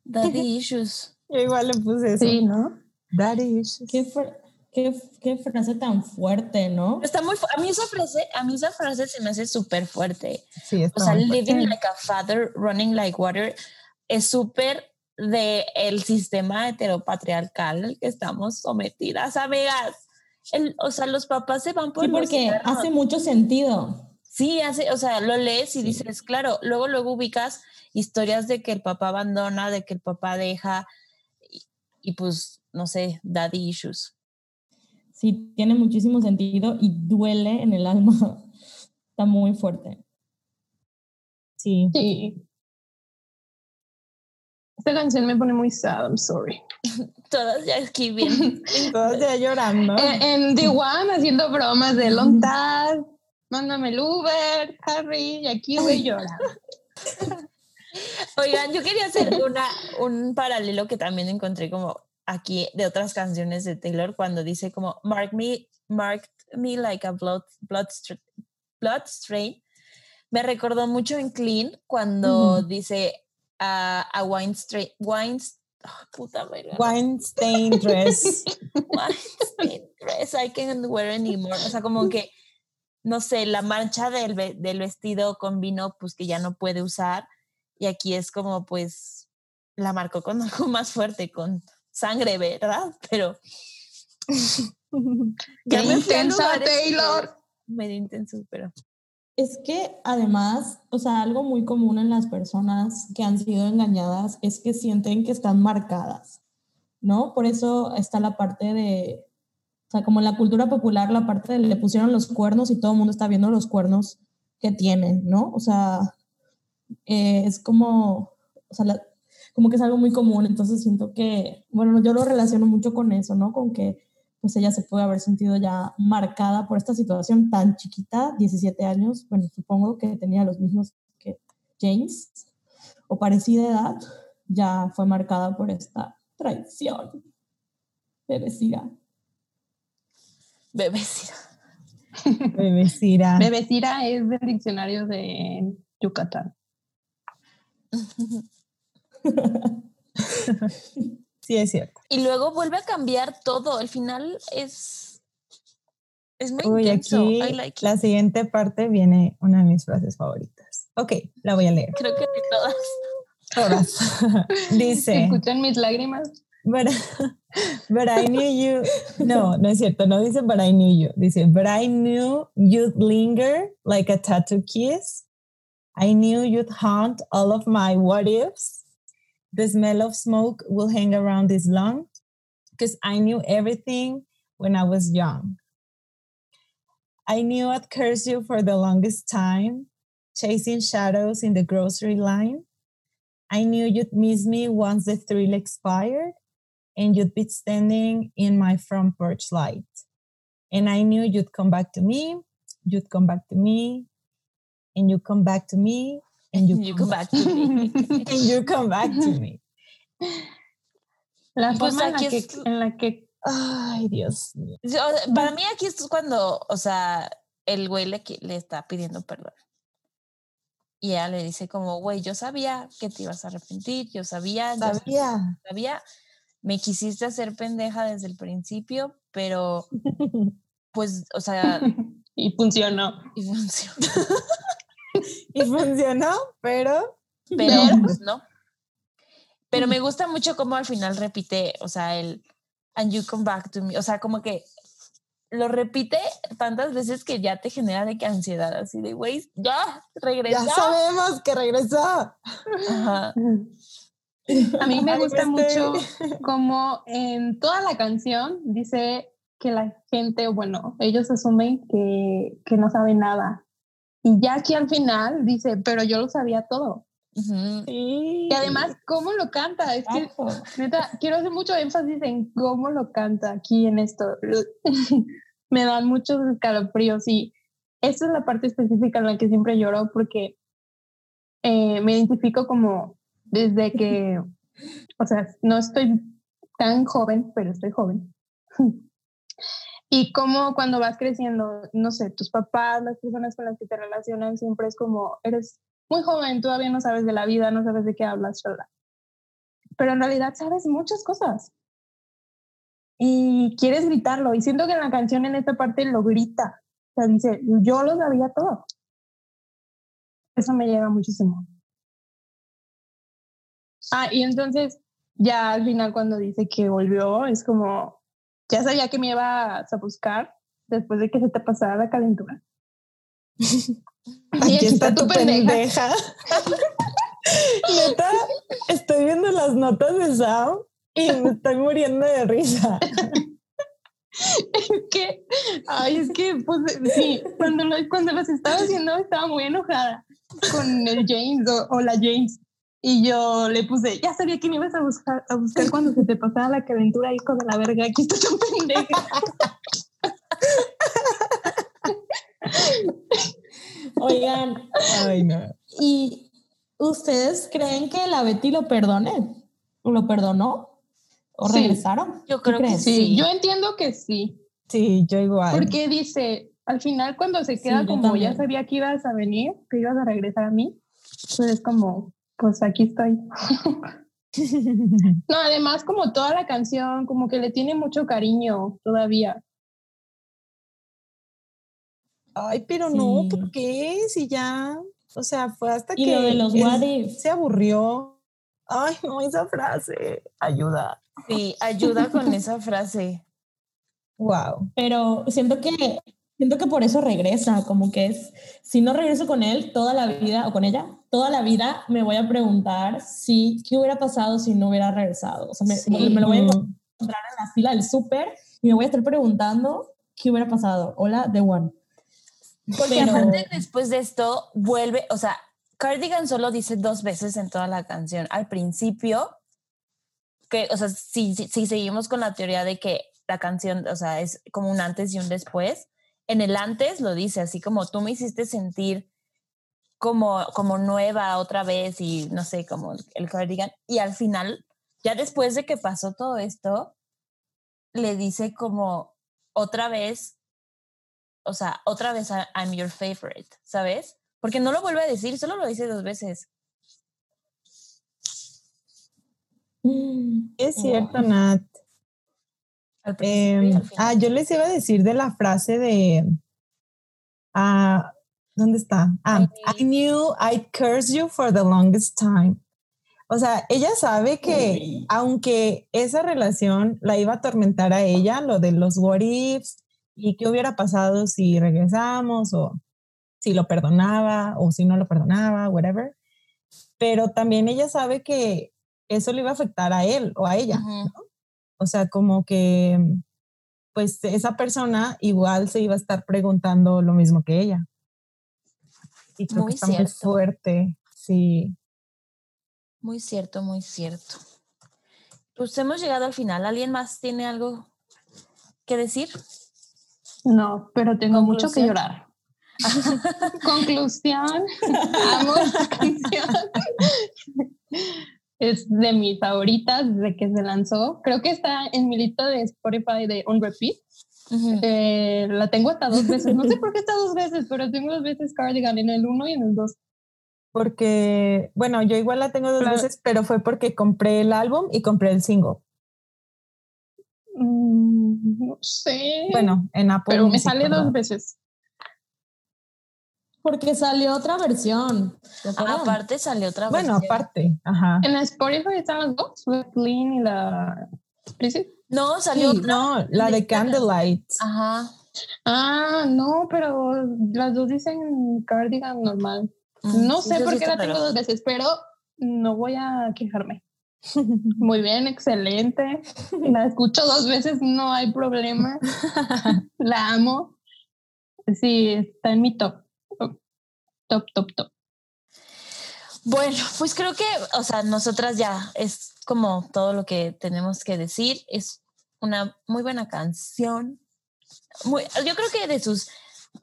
Daddy issues. Yo igual le puse eso. Sí, ¿no? That is. ¿Qué, fr- qué, qué frase tan fuerte, ¿no? Está muy a mí esa frase, a mí esa frase se me hace súper fuerte. Sí, está O sea, muy fuerte. living like a father, running like water, es súper de el sistema heteropatriarcal al que estamos sometidas, amigas. El, o sea, los papás se van por Sí, porque hace mucho sentido. Sí, hace, o sea, lo lees y dices, claro, luego luego ubicas historias de que el papá abandona, de que el papá deja y, y pues no sé, daddy issues. Sí, tiene muchísimo sentido y duele en el alma. Está muy fuerte. Sí. Sí. Esta canción me pone muy sad, I'm sorry. Todas ya bien. Todas ya llorando. En, en The One haciendo bromas de Lontad, mándame el Uber, Harry, y aquí voy llorando. Oigan, yo quería hacer una, un paralelo que también encontré como aquí de otras canciones de Taylor cuando dice como mark me, marked me like a blood, blood, blood strain. Me recordó mucho en Clean cuando dice a a wine strain, wine, ah, puta Wine stain dress. wine stain dress I can't wear anymore. O sea, como que, no sé, la mancha del, del vestido con vino, pues que ya no puede usar. Y aquí es como, pues, la marcó con algo más fuerte, con sangre, ¿verdad? Pero ¡Qué intensa, Taylor! medio intenso, pero Es que además, o sea, algo muy común en las personas que han sido engañadas es que sienten que están marcadas, ¿no? Por eso está la parte de, o sea, como en la cultura popular, la parte de le pusieron los cuernos y todo el mundo está viendo los cuernos que tienen, ¿no? O sea, eh, es como, o sea, la- como que es algo muy común, entonces siento que, bueno, yo lo relaciono mucho con eso, ¿no? Con que pues ella se puede haber sentido ya marcada por esta situación tan chiquita, 17 años, bueno, supongo que tenía los mismos que James, o parecida edad, ya fue marcada por esta traición. Bebecita. bebés. Bebecira. Bebecira es del diccionario de Yucatán. sí, es cierto. Y luego vuelve a cambiar todo. El final es. Es muy Uy, intenso. aquí I like la siguiente parte viene una de mis frases favoritas. Ok, la voy a leer. Creo que de todas. Todas. Dice. ¿Escuchan mis lágrimas? But, but I knew you. No, no es cierto. No dice, but I knew you. Dice, but I knew you'd linger like a tattoo kiss. I knew you'd haunt all of my what ifs. The smell of smoke will hang around this lung because I knew everything when I was young. I knew I'd curse you for the longest time, chasing shadows in the grocery line. I knew you'd miss me once the thrill expired and you'd be standing in my front porch light. And I knew you'd come back to me, you'd come back to me, and you'd come back to me, and you, You come back to me. and you come back to me. La Pues forma en la, que, es- en la que Ay, Dios mío. Para mí aquí es cuando, o sea, el güey le, le está pidiendo perdón. Y ella le dice como, güey, yo sabía que te ibas a arrepentir, yo sabía, yo Sabía. sabía, me quisiste hacer pendeja desde el principio, pero pues, o sea, y funcionó. y funcionó. Y funcionó, pero Pero pues no. Pero me gusta mucho cómo al final repite, o sea, el and you come back to me, o sea, como que lo repite tantas veces que ya te genera de que ansiedad, así de, güey, ya, regresa. ya sabemos que regresó. Ajá. A mí me gusta este- mucho como en toda la canción dice que la gente, bueno, ellos asumen que, que no saben nada. Y ya aquí al final dice, pero yo lo sabía todo. Ujú. Sí. Y además, ¿cómo lo canta? Es que, neta, quiero hacer mucho énfasis en cómo lo canta aquí en esto. Me dan muchos escalofríos y esta es la parte específica en la que siempre lloro porque eh, me identifico como desde que, o sea, no estoy tan joven, pero estoy joven. Y como cuando vas creciendo, no sé, tus papás, las personas con las que te relacionan, siempre es como, eres muy joven, todavía no sabes de la vida, no sabes de qué hablas, shala. Pero en realidad sabes muchas cosas. Y quieres gritarlo. Y siento que en la canción en esta parte lo grita. O sea, dice, yo lo sabía todo. Eso me llega muchísimo. Ah, y entonces ya al final cuando dice que volvió, es como, ya sabía que me ibas a buscar después de que se te pasara la calentura. Aquí aquí está está tu pendeja. pendeja. Neta, estoy viendo las notas de Sam y me estoy muriendo de risa. Es que, ay, es que, pues sí, cuando, lo- cuando los estaba haciendo estaba muy enojada con el James o, o la James. Y yo le puse, ya sabía que me ibas a buscar, a buscar cuando se te pasaba la calentura, hijo de la verga, aquí está tu pendeja. Oigan, Ay, no. ¿y ustedes creen que la Betty lo perdone? ¿Lo perdonó? ¿O Sí. regresaron? Yo ¿Qué creo que? Sí, Sí. yo entiendo que sí, Sí, yo igual. porque dice, al final cuando se queda como, ya sabía que ibas a venir, que ibas a regresar a mí, pues es como, pues aquí estoy. No, además como toda la canción, como que le tiene mucho cariño todavía. Ay, pero no. ¿por qué? Si ya, o sea, fue hasta Y que lo de los se aburrió. Ay, no, esa frase, ayuda. Sí, ayuda con esa frase. Wow. Pero siento que siento que por eso regresa, como que es si no regreso con él toda la vida o con ella, toda la vida me voy a preguntar si qué hubiera pasado si no hubiera regresado. O sea, me, Sí. me lo voy a encontrar en la fila del súper y me voy a estar preguntando qué hubiera pasado. Hola, The One. Porque Pero- aparte después de esto vuelve, o sea, Cardigan solo dice dos veces en toda la canción. Al principio, que, o sea, si, si, si seguimos con la teoría de que la canción, o sea, es como un antes y un después, en el antes lo dice así como tú me hiciste sentir como, como nueva otra vez y no sé, como el, el Cardigan. Y al final, ya después de que pasó todo esto, le dice como otra vez o sea, otra vez I'm your favorite, ¿sabes? Porque no lo vuelve a decir, solo lo dice dos veces. Es cierto, Nat. Al final. ah, yo les iba a decir de la frase de. ah, ¿Dónde está? Ah, I I knew I'd curse you for the longest time. O sea, ella sabe que aunque esa relación la iba a atormentar a ella, lo de los what ifs y qué hubiera pasado si regresamos o si lo perdonaba o si no lo perdonaba, whatever. Pero también ella sabe que eso le iba a afectar a él o a ella. Ujú. O sea, como que pues esa persona igual se iba a estar preguntando lo mismo que ella. Y creo Muy que está muy cierto. fuerte. Sí. Muy cierto, muy cierto. Pues hemos llegado al final. ¿Alguien más tiene algo que decir? No, pero tengo mucho que llorar. Conclusión. Amo. Es de mis favoritas desde que se lanzó. Creo que está en mi lista de Spotify de On Repeat. Eh, la tengo hasta dos veces. No sé por qué está dos veces, pero tengo dos veces Cardigan en el uno y en el dos. Porque, bueno, yo igual la tengo dos Claro. veces, pero fue porque compré el álbum y compré el single. Mm, no sé. Bueno, en Apple. pero me sale dos veces. Porque salió otra versión. ¿te Ah, aparte salió otra Bueno, versión. aparte, ajá. En Spotify están las dos, la Clean y la Explicit. No, salió Sí, no, la de Candlelight. Ajá. Ah, no, pero las dos dicen cardigan normal. Mm, No sí, sé por sí qué la tengo dos veces, pero no voy a quejarme. Muy bien, excelente. La escucho dos veces, no hay problema. La amo. Sí, está en mi top. Top, top, top. Bueno, pues creo que, o sea, nosotras ya es como todo lo que tenemos que decir. Es una muy buena canción. Muy, yo creo que de sus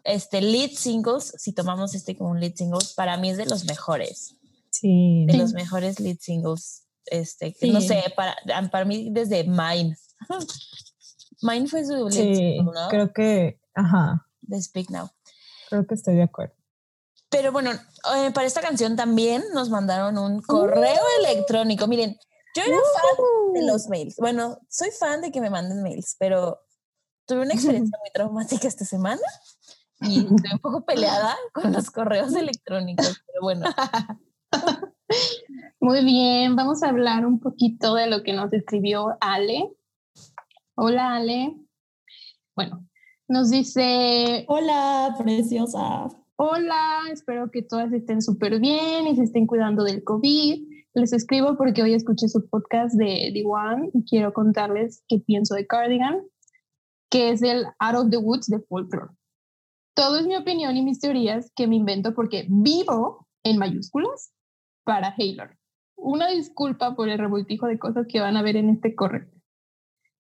este, lead singles, si tomamos este como un lead single, para mí es de los mejores. Sí. De Sí. los mejores lead singles. Este, Sí. no sé, para, para mí desde Mine. Mine fue su lead Sí, single, ¿no? creo que, ajá, de Speak Now. creo que estoy de acuerdo. Pero bueno, eh, para esta canción también nos mandaron un correo electrónico. Miren, yo era fan de los mails. Bueno, soy fan de que me manden mails, pero tuve una experiencia muy traumática esta semana y estoy un poco peleada con los correos electrónicos. Pero bueno, Muy bien, vamos a hablar un poquito de lo que nos escribió Ale. Hola Ale. Bueno, nos dice, Hola, preciosa. hola, espero que todas estén súper bien y se estén cuidando del COVID. Les escribo porque hoy escuché su podcast de The One y quiero contarles qué pienso de Cardigan, que es el Out of the Woods de Folklore. Todo es mi opinión y mis teorías que me invento porque vivo en mayúsculas para Haylor. Una disculpa por el revoltijo de cosas que van a ver en este correo.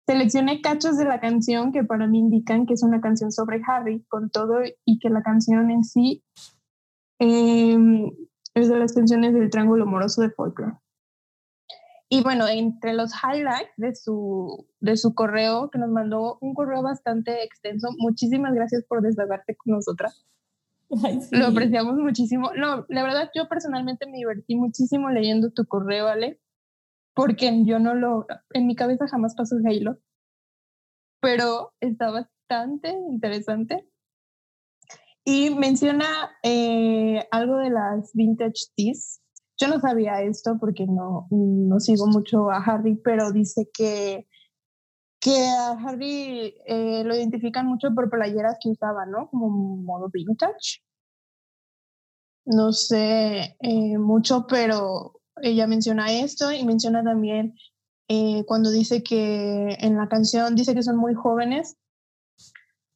Seleccioné cachos de la canción que para mí indican que es una canción sobre Harry con todo y que la canción en sí eh, es de las canciones del Triángulo Amoroso de Folklore. Y bueno, entre los highlights de su, de su correo, que nos mandó un correo bastante extenso, muchísimas gracias por desahogarte con nosotras. Ay, sí. Lo apreciamos muchísimo. No, la verdad, yo personalmente me divertí muchísimo leyendo tu correo, Ale, porque yo no lo, en mi cabeza jamás pasó Halo, pero está bastante interesante. Y menciona eh, algo de las vintage teas. Yo no sabía esto porque no, no sigo mucho a Harry, pero dice que, que a Harry eh, lo identifican mucho por playeras que usaba, ¿no? Como modo vintage. No sé eh, mucho, pero ella menciona esto y menciona también eh, cuando dice que en la canción dice que son muy jóvenes,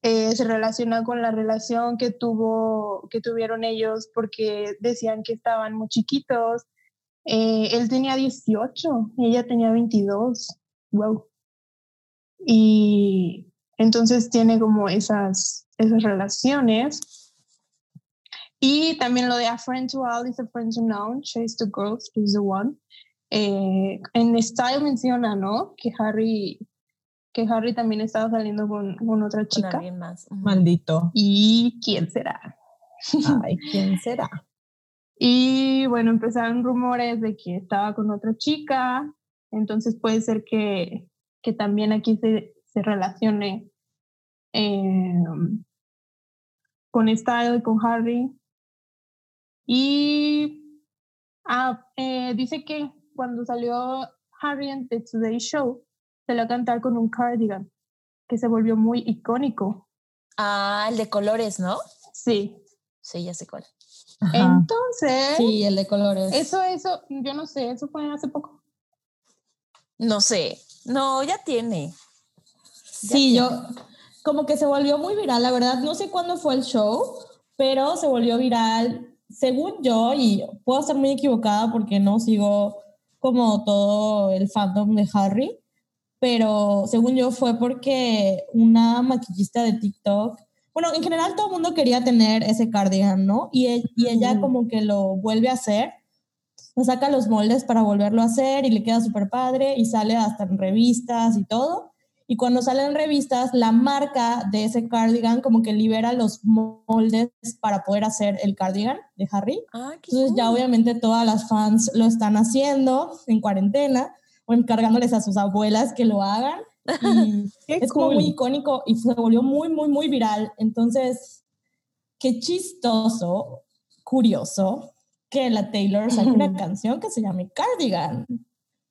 eh, se relaciona con la relación que tuvo que tuvieron ellos porque decían que estaban muy chiquitos. Eh, él tenía 18 y ella tenía 22. Wow. Y entonces tiene como esas, esas relaciones. Y también lo de A Friend to All is a Friend to None, Chase to Girls is the One. Eh, en Style menciona, ¿no? Que Harry, que Harry también estaba saliendo con, con otra Con chica. alguien más. Maldito. ¿Y quién será? Ay, ¿quién será? Y bueno, empezaron rumores de que estaba con otra chica, entonces puede ser que, que también aquí se, se relacione eh, con Style, con Harry. Y ah, eh, dice que cuando salió Harry en The Today Show, se a cantar con un cardigan, que se volvió muy icónico. Ah, el de colores, ¿no? Sí. Sí, ya sé cuál. Ajá. Entonces, Sí, el de colores. eso, eso, yo no sé, eso fue hace poco. No sé. No, ya tiene. Sí, yo como que se volvió muy viral, la verdad, no sé cuándo fue el show, pero se volvió viral, según yo, y puedo estar muy equivocada porque no sigo como todo el fandom de Harry, pero según yo fue porque una maquillista de TikTok, bueno, en general todo el mundo quería tener ese cardigan, ¿no? Y, e- y ella como que lo vuelve a hacer, saca los moldes para volverlo a hacer y le queda súper padre y sale hasta en revistas y todo. Y cuando salen revistas, la marca de ese cardigan como que libera los moldes para poder hacer el cardigan de Harry. Ah, Entonces ya cool. obviamente todas las fans lo están haciendo en cuarentena o encargándoles a sus abuelas que lo hagan. Y es como cool. muy icónico y se volvió muy, muy, muy viral. Entonces, qué chistoso, curioso, que la Taylor saque una canción que se llame Cardigan.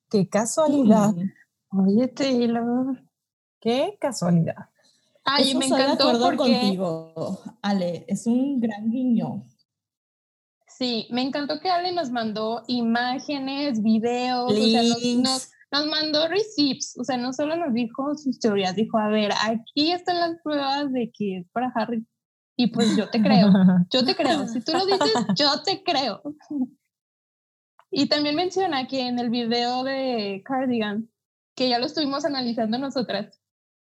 Qué casualidad. Mm. Oye, Taylor. Qué casualidad. Ay, Eso me estoy de encantó acuerdo porque contigo, Ale. Es un gran guiño. Sí, me encantó que Ale nos mandó imágenes, videos, o sea, nos, nos mandó receipts, o sea, no solo nos dijo sus teorías, dijo, a ver, aquí están las pruebas de que es para Harry. Y pues yo te creo, yo te creo. Si tú lo dices, yo te creo. Y también menciona que en el video de Cardigan, que ya lo estuvimos analizando nosotras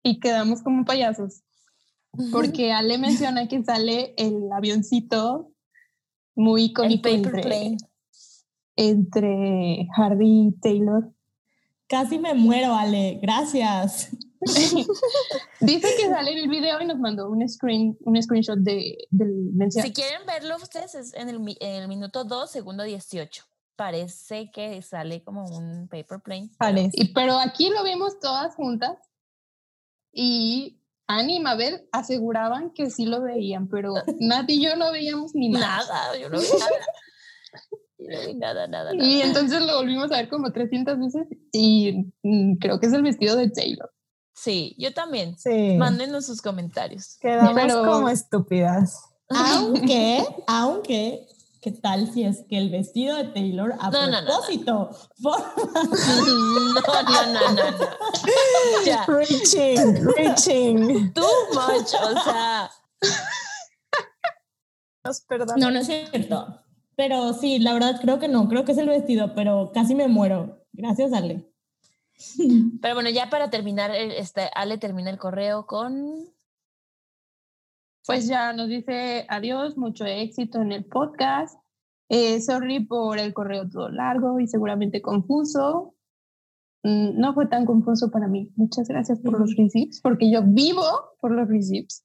y quedamos como payasos, porque Ale menciona que sale el avioncito muy el icónico paper entre, plane. entre Harry y Taylor. Casi me muero, Ale. Gracias. Dice que sale en el video y nos mandó un screen, un screenshot de, del mensaje. Si quieren verlo ustedes, es en el, en el minuto 2, segundo 18. Parece que sale como un paper plane. pero- Parece. Y, pero aquí lo vimos todas juntas y Annie y Mabel aseguraban que sí lo veían, pero Nat y yo no veíamos ni nada. Nada, yo no vi nada. Yo no vi nada, nada, nada. Y entonces lo volvimos a ver como 300 veces y mm, creo que es el vestido de Taylor. Sí, yo también. Sí. Mándenos sus comentarios. Quedamos Pero- como estúpidas. Aunque, aunque, ¿qué tal si es que el vestido de Taylor a No, no, no, no. propósito forma No, no, no, no, no. Ya, Reaching, reaching. too much, o sea, Nos perdonamos. No, no es cierto. Pero sí, la verdad creo que no, creo que es el vestido, pero casi me muero. Gracias, Ale. pero bueno, ya para terminar, el- este, Ale termina el correo con... Pues ya nos dice adiós, mucho éxito en el podcast. Eh, sorry por el correo todo largo y seguramente confuso. Mm, No fue tan confuso para mí. Muchas gracias por los receipts, porque yo vivo por los receipts.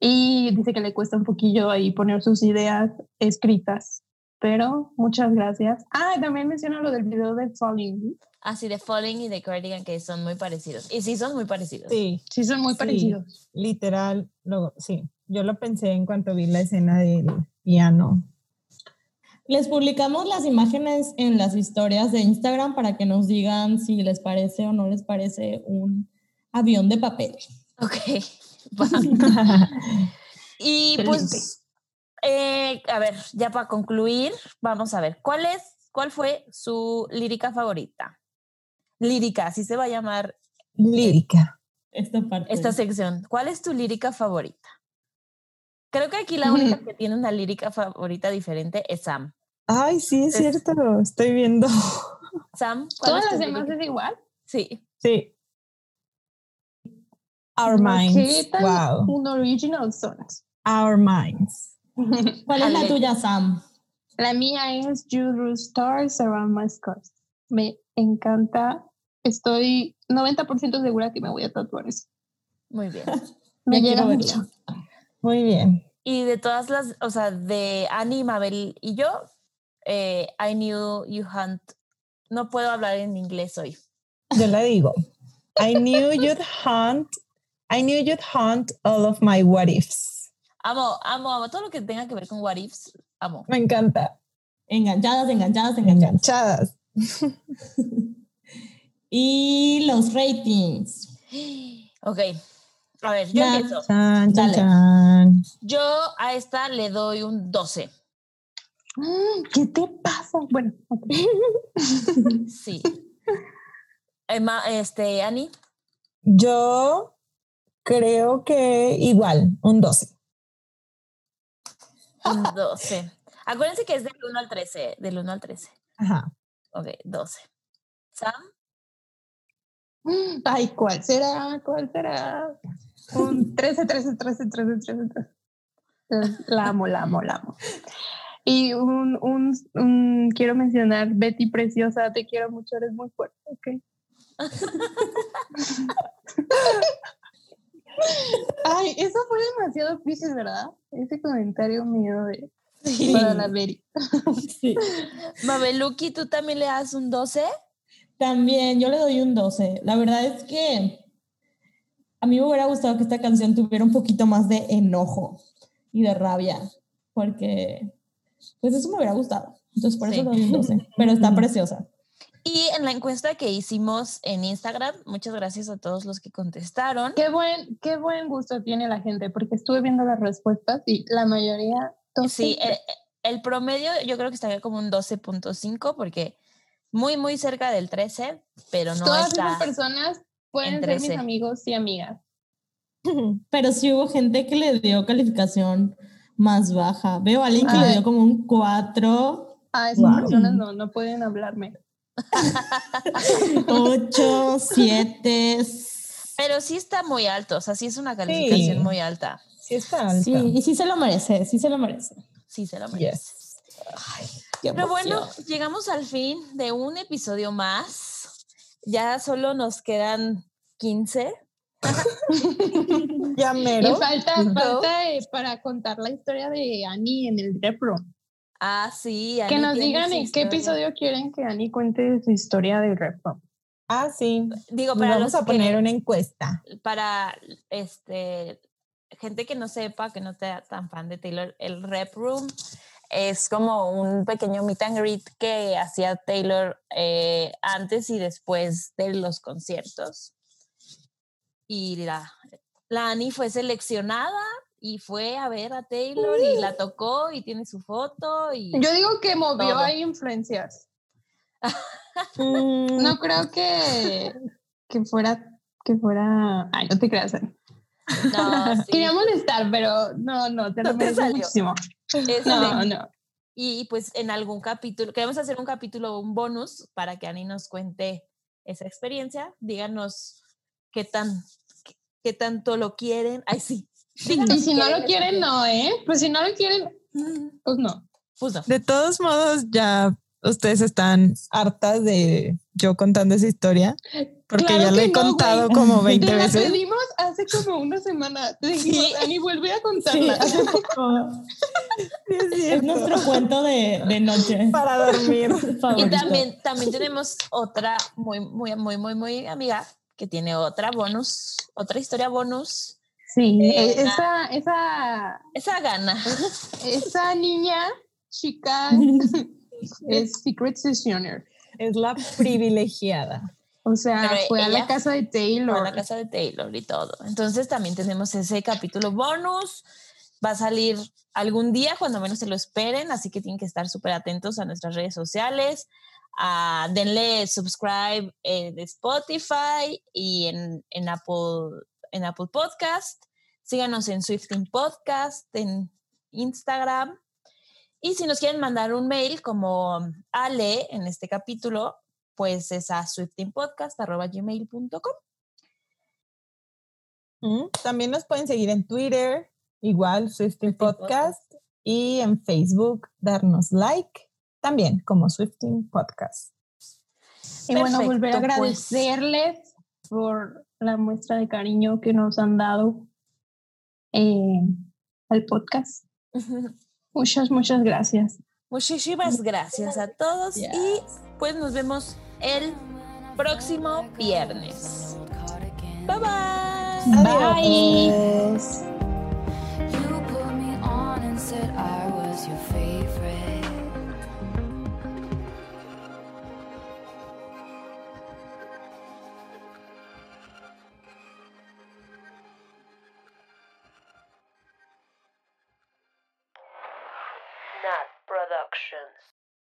Y dice que le cuesta un poquillo ahí poner sus ideas escritas, pero muchas gracias. Ah, también menciona lo del video de Falling. Así de Falling y de Cardigan, que son muy parecidos. Y sí, son muy parecidos. Sí, Sí, son muy Sí. parecidos. literal, lo, sí. Yo lo pensé en cuanto vi la escena del piano. Les publicamos las imágenes en las historias de Instagram para que nos digan si les parece o no les parece un avión de papel. Ok. Y Excelente. pues, eh, a ver, ya para concluir, vamos a ver, ¿cuál es, cuál fue su lírica favorita? Lírica, así se va a llamar Lírica. Esta parte. esta sección. ¿Cuál es tu lírica favorita? Creo que aquí la única que tiene una lírica favorita diferente es Sam. Ay, sí, es Es- cierto. Estoy viendo. Sam, ¿cuál Todas es tu las demás lírica? es igual. Sí. Sí. Our ¿Qué minds. tan Wow. un original songs? Our minds. ¿Cuál es la tuya, Sam? La mía es You Drew Stars Around My Scars. Me encanta estoy 90% segura que me voy a tatuar eso. Muy bien. Me Ya llega mucho. Muy bien. Y de todas las, o sea, de Annie, Mabel y yo, eh, I knew you hunt. No puedo hablar en inglés hoy. Yo la digo. I knew you'd hunt. I knew you'd hunt all of my what ifs. Amo, amo, amo. Todo lo que tenga que ver con what ifs, amo. Me encanta. Enganchadas, enganchadas, enganchadas. Enganchadas. Y los ratings. Ok. A ver, yo empiezo. Chan, chan, Dale. chan. Yo a esta le doy un 12. Mm, ¿Qué te pasa? Bueno, ok. Sí. Emma, este, Annie, Yo creo que igual, un 12. Un 12. Acuérdense que es del 1 al 13. Del 1 al 13. Ajá. Ok, 12. Sam, Ay, ¿cuál será? ¿Cuál será? Un 13, 13, 13, 13, 13, 13. La amo, la amo, la amo. Y un, un, un- quiero mencionar, Betty Preciosa, te quiero mucho, eres muy fuerte, ok. Ay, eso fue demasiado difícil, ¿verdad? Ese comentario mío de para la. Sí. Mabeluki, ¿tú también le das un 12? También yo le doy un 12. La verdad es que a mí me hubiera gustado que esta canción tuviera un poquito más de enojo y de rabia, porque pues eso me hubiera gustado. Entonces por eso Sí. le doy un 12, pero está preciosa. Y en la encuesta que hicimos en Instagram, muchas gracias a todos los que contestaron. Qué buen, qué buen gusto tiene la gente, porque estuve viendo las respuestas y la mayoría. Sí, el, el promedio yo creo que estaría como un 12.5 porque muy, muy cerca del 13, pero no Todas está. esas personas pueden en ser mis 13. amigos y amigas. Pero sí hubo gente que le dio calificación más baja. Veo a alguien que le Ay. dio como un 4, A esas Wow. personas no, no pueden hablarme. 8, 7. Pero sí está muy alto, o sea, sí es una calificación Sí. muy alta. Sí está alta. Sí, y sí se lo merece, sí se lo merece. Sí, se lo merece. Yes. Pero bueno, llegamos al fin de un episodio más. Ya solo nos quedan 15. Ya Y mero. falta, ¿No? falta eh, para contar la historia de Annie en el repro. Ah, sí. Que Ani nos digan en qué episodio quieren que Annie cuente su historia del repro. Ah, sí. Digo, para vamos los a poner que- una encuesta. para este gente que no sepa, que no sea tan fan de Taylor, el Rep Room es como un pequeño meet and greet que hacía Taylor eh, antes y después de los conciertos. Y la, la Annie fue seleccionada y fue a ver a Taylor y la tocó y tiene su foto y Yo digo que movió Todo. ahí influencias. Mm, No creo que, que fuera que fuera. Ay, no te creas. Ani. no, sí. Quería molestar, pero no, no, te No lo te mereces salió. muchísimo. Este, No, no. Y pues en algún capítulo, queremos hacer un capítulo, un bonus, para que Ani nos cuente esa experiencia. Díganos qué tan, qué, qué tanto lo quieren. Ay, sí. Díganos Y si no lo quieren no, ¿eh? Pues si no lo quieren, pues no. Pues no. De todos modos, ya ustedes están hartas de yo contando esa historia. Porque Claro ya la que he no, contado güey. como Te 20 la veces. pedimos hace como una semana. Te dijimos, Sí. Ani, vuelve a Sí, contarla. Sí, es Es nuestro cuento de, de noche. Para dormir. Y también, también tenemos otra muy, muy, muy, muy, muy amiga que tiene otra bonus, otra historia bonus. Sí, Eh, esa, esa, Esa gana. esa niña chica es Secret Sessioner. Es la privilegiada. O sea, Pero fue a la casa de Fue Taylor. a la casa de Taylor y todo. Entonces también tenemos ese capítulo bonus. Va a salir algún día cuando menos se lo esperen, así que tienen que estar súper atentos a nuestras redes sociales. Ah, denle subscribe en Spotify y en, en Apple, en Apple Podcast. Síganos en Swifting Podcast, en Instagram. Y si nos quieren mandar un mail como Ale en este capítulo, pues es a swiftingpodcast.gmail.com. Mm, También nos pueden seguir en Twitter, igual Swifting Podcast, y en Facebook, darnos like, también como Swifting Podcast. Y bueno, volver a pues. agradecerles por la muestra de cariño que nos han dado eh, al podcast. Muchas, muchas gracias. Muchísimas gracias a todos y pues nos vemos el próximo viernes. Bye bye. Bye. Adiós.